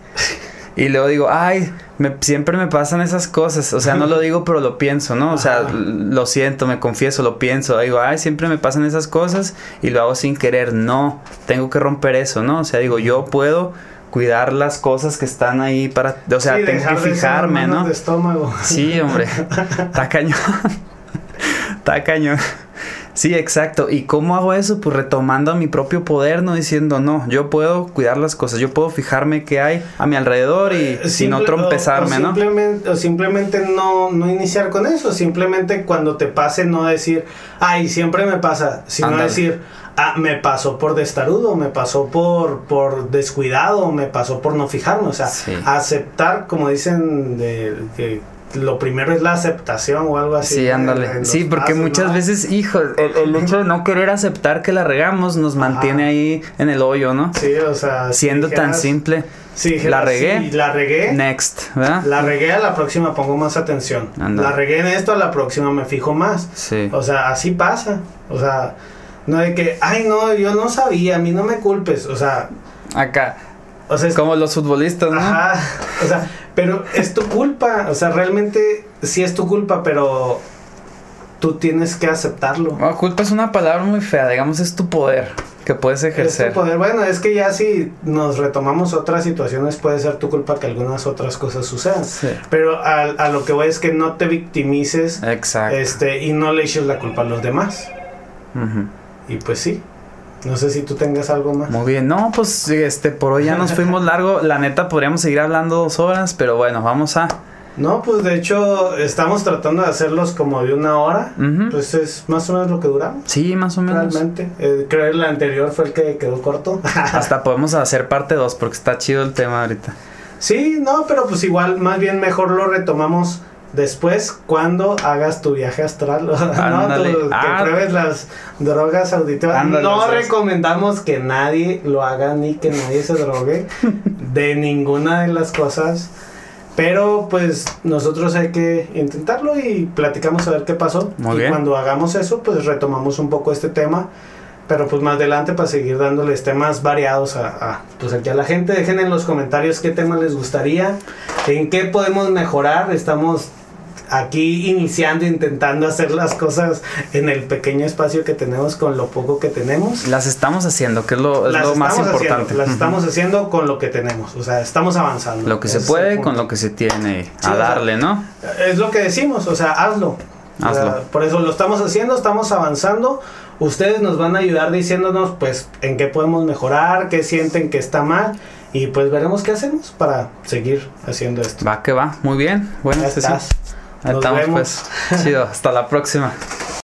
Y luego digo, ay, me- siempre me pasan esas cosas. O sea, no lo digo, pero lo pienso, ¿no? O sea, Ajá. lo siento, me confieso, lo pienso. Digo, ay, siempre me pasan esas cosas y lo hago sin querer. No, tengo que romper eso, ¿no? O sea, digo, yo puedo cuidar las cosas que están ahí para... O sea, Sí, tengo que fijarme, ¿no? de estómago. Sí, hombre. Está cañón. Está cañón. Sí, exacto. ¿Y cómo hago eso? Pues retomando a mi propio poder, no diciendo, no, yo puedo cuidar las cosas, yo puedo fijarme qué hay a mi alrededor y sin no Simple- trompezarme, o, o ¿no? Simplemente, o simplemente no, no iniciar con eso. Simplemente cuando te pase, no decir, ay, siempre me pasa. Sino decir, ah, me pasó por destarudo, me pasó por, por descuidado, me pasó por no fijarme. O sea, Sí. aceptar, como dicen, de, que lo primero es la aceptación o algo así. Sí. En- ándale. Sí, porque pasos, muchas ¿no? veces, hijo, el, el hecho de no querer aceptar que la regamos nos mantiene Ajá. ahí en el hoyo, ¿no? Sí, o sea. si Siendo tan simple. si dijeras, la regué. sí, la regué. Next, ¿verdad? La regué, a la próxima pongo más atención. Ándale. La regué en esto, a la próxima me fijo más. Sí. O sea, así pasa. O sea, no de que, ay, no, yo no sabía, a mí no me culpes. O sea, Acá, o sea, es- como los futbolistas, ¿no? ajá. O sea, pero es tu culpa. O sea, realmente sí es tu culpa, pero tú tienes que aceptarlo. No, culpa es una palabra muy fea, digamos, es tu poder. que puedes Es tu ejercer. poder. Bueno, es que ya si nos retomamos otras situaciones, puede ser tu culpa que algunas otras cosas sucedan. Sí. Pero a, a lo que voy es que no te victimices Exacto. este, y no le eches la culpa a los demás. Y pues sí. No sé si tú tengas algo más. Muy bien, no, pues este por hoy ya nos fuimos largo. La neta podríamos seguir hablando dos horas, pero bueno, vamos a. No, pues de hecho estamos tratando de hacerlos como de una hora. Ujú. Pues es más o menos lo que duramos. Sí, más o menos. Realmente. Eh, creo que el anterior fue el que quedó corto. Hasta podemos hacer parte 2 porque está chido el tema ahorita. sí, no, pero pues igual, más bien mejor lo retomamos después cuando hagas tu viaje astral. ¿no? Tu- que Ah. pruebes las drogas auditivas. Ándale, no recomendamos que nadie lo haga ni que nadie se drogue de ninguna de las cosas. Pero pues nosotros hay que intentarlo y platicamos a ver qué pasó. Muy y bien. cuando hagamos eso, pues retomamos un poco este tema. Pero pues más adelante para seguir dándoles temas variados a, a, pues aquí a la gente. Dejen en los comentarios qué tema les gustaría, en qué podemos mejorar. Estamos aquí iniciando, intentando hacer las cosas en el pequeño espacio que tenemos con lo poco que tenemos. Las estamos haciendo, que es lo, es lo más estamos haciendo, importante. las Ujú. estamos haciendo con lo que tenemos, o sea, estamos avanzando. Lo que se puede con lo que se tiene Sí, a o sea, darle, ¿no? Es lo que decimos, o sea, hazlo. O sea, Hazlo. por eso lo estamos haciendo, estamos avanzando. Ustedes nos van a ayudar diciéndonos, pues, en qué podemos mejorar, qué sienten que está mal. Y pues veremos qué hacemos para seguir haciendo esto. Va que va, muy bien. Bueno, Ya estás. Nos estamos vemos. pues. Chido, hasta la próxima.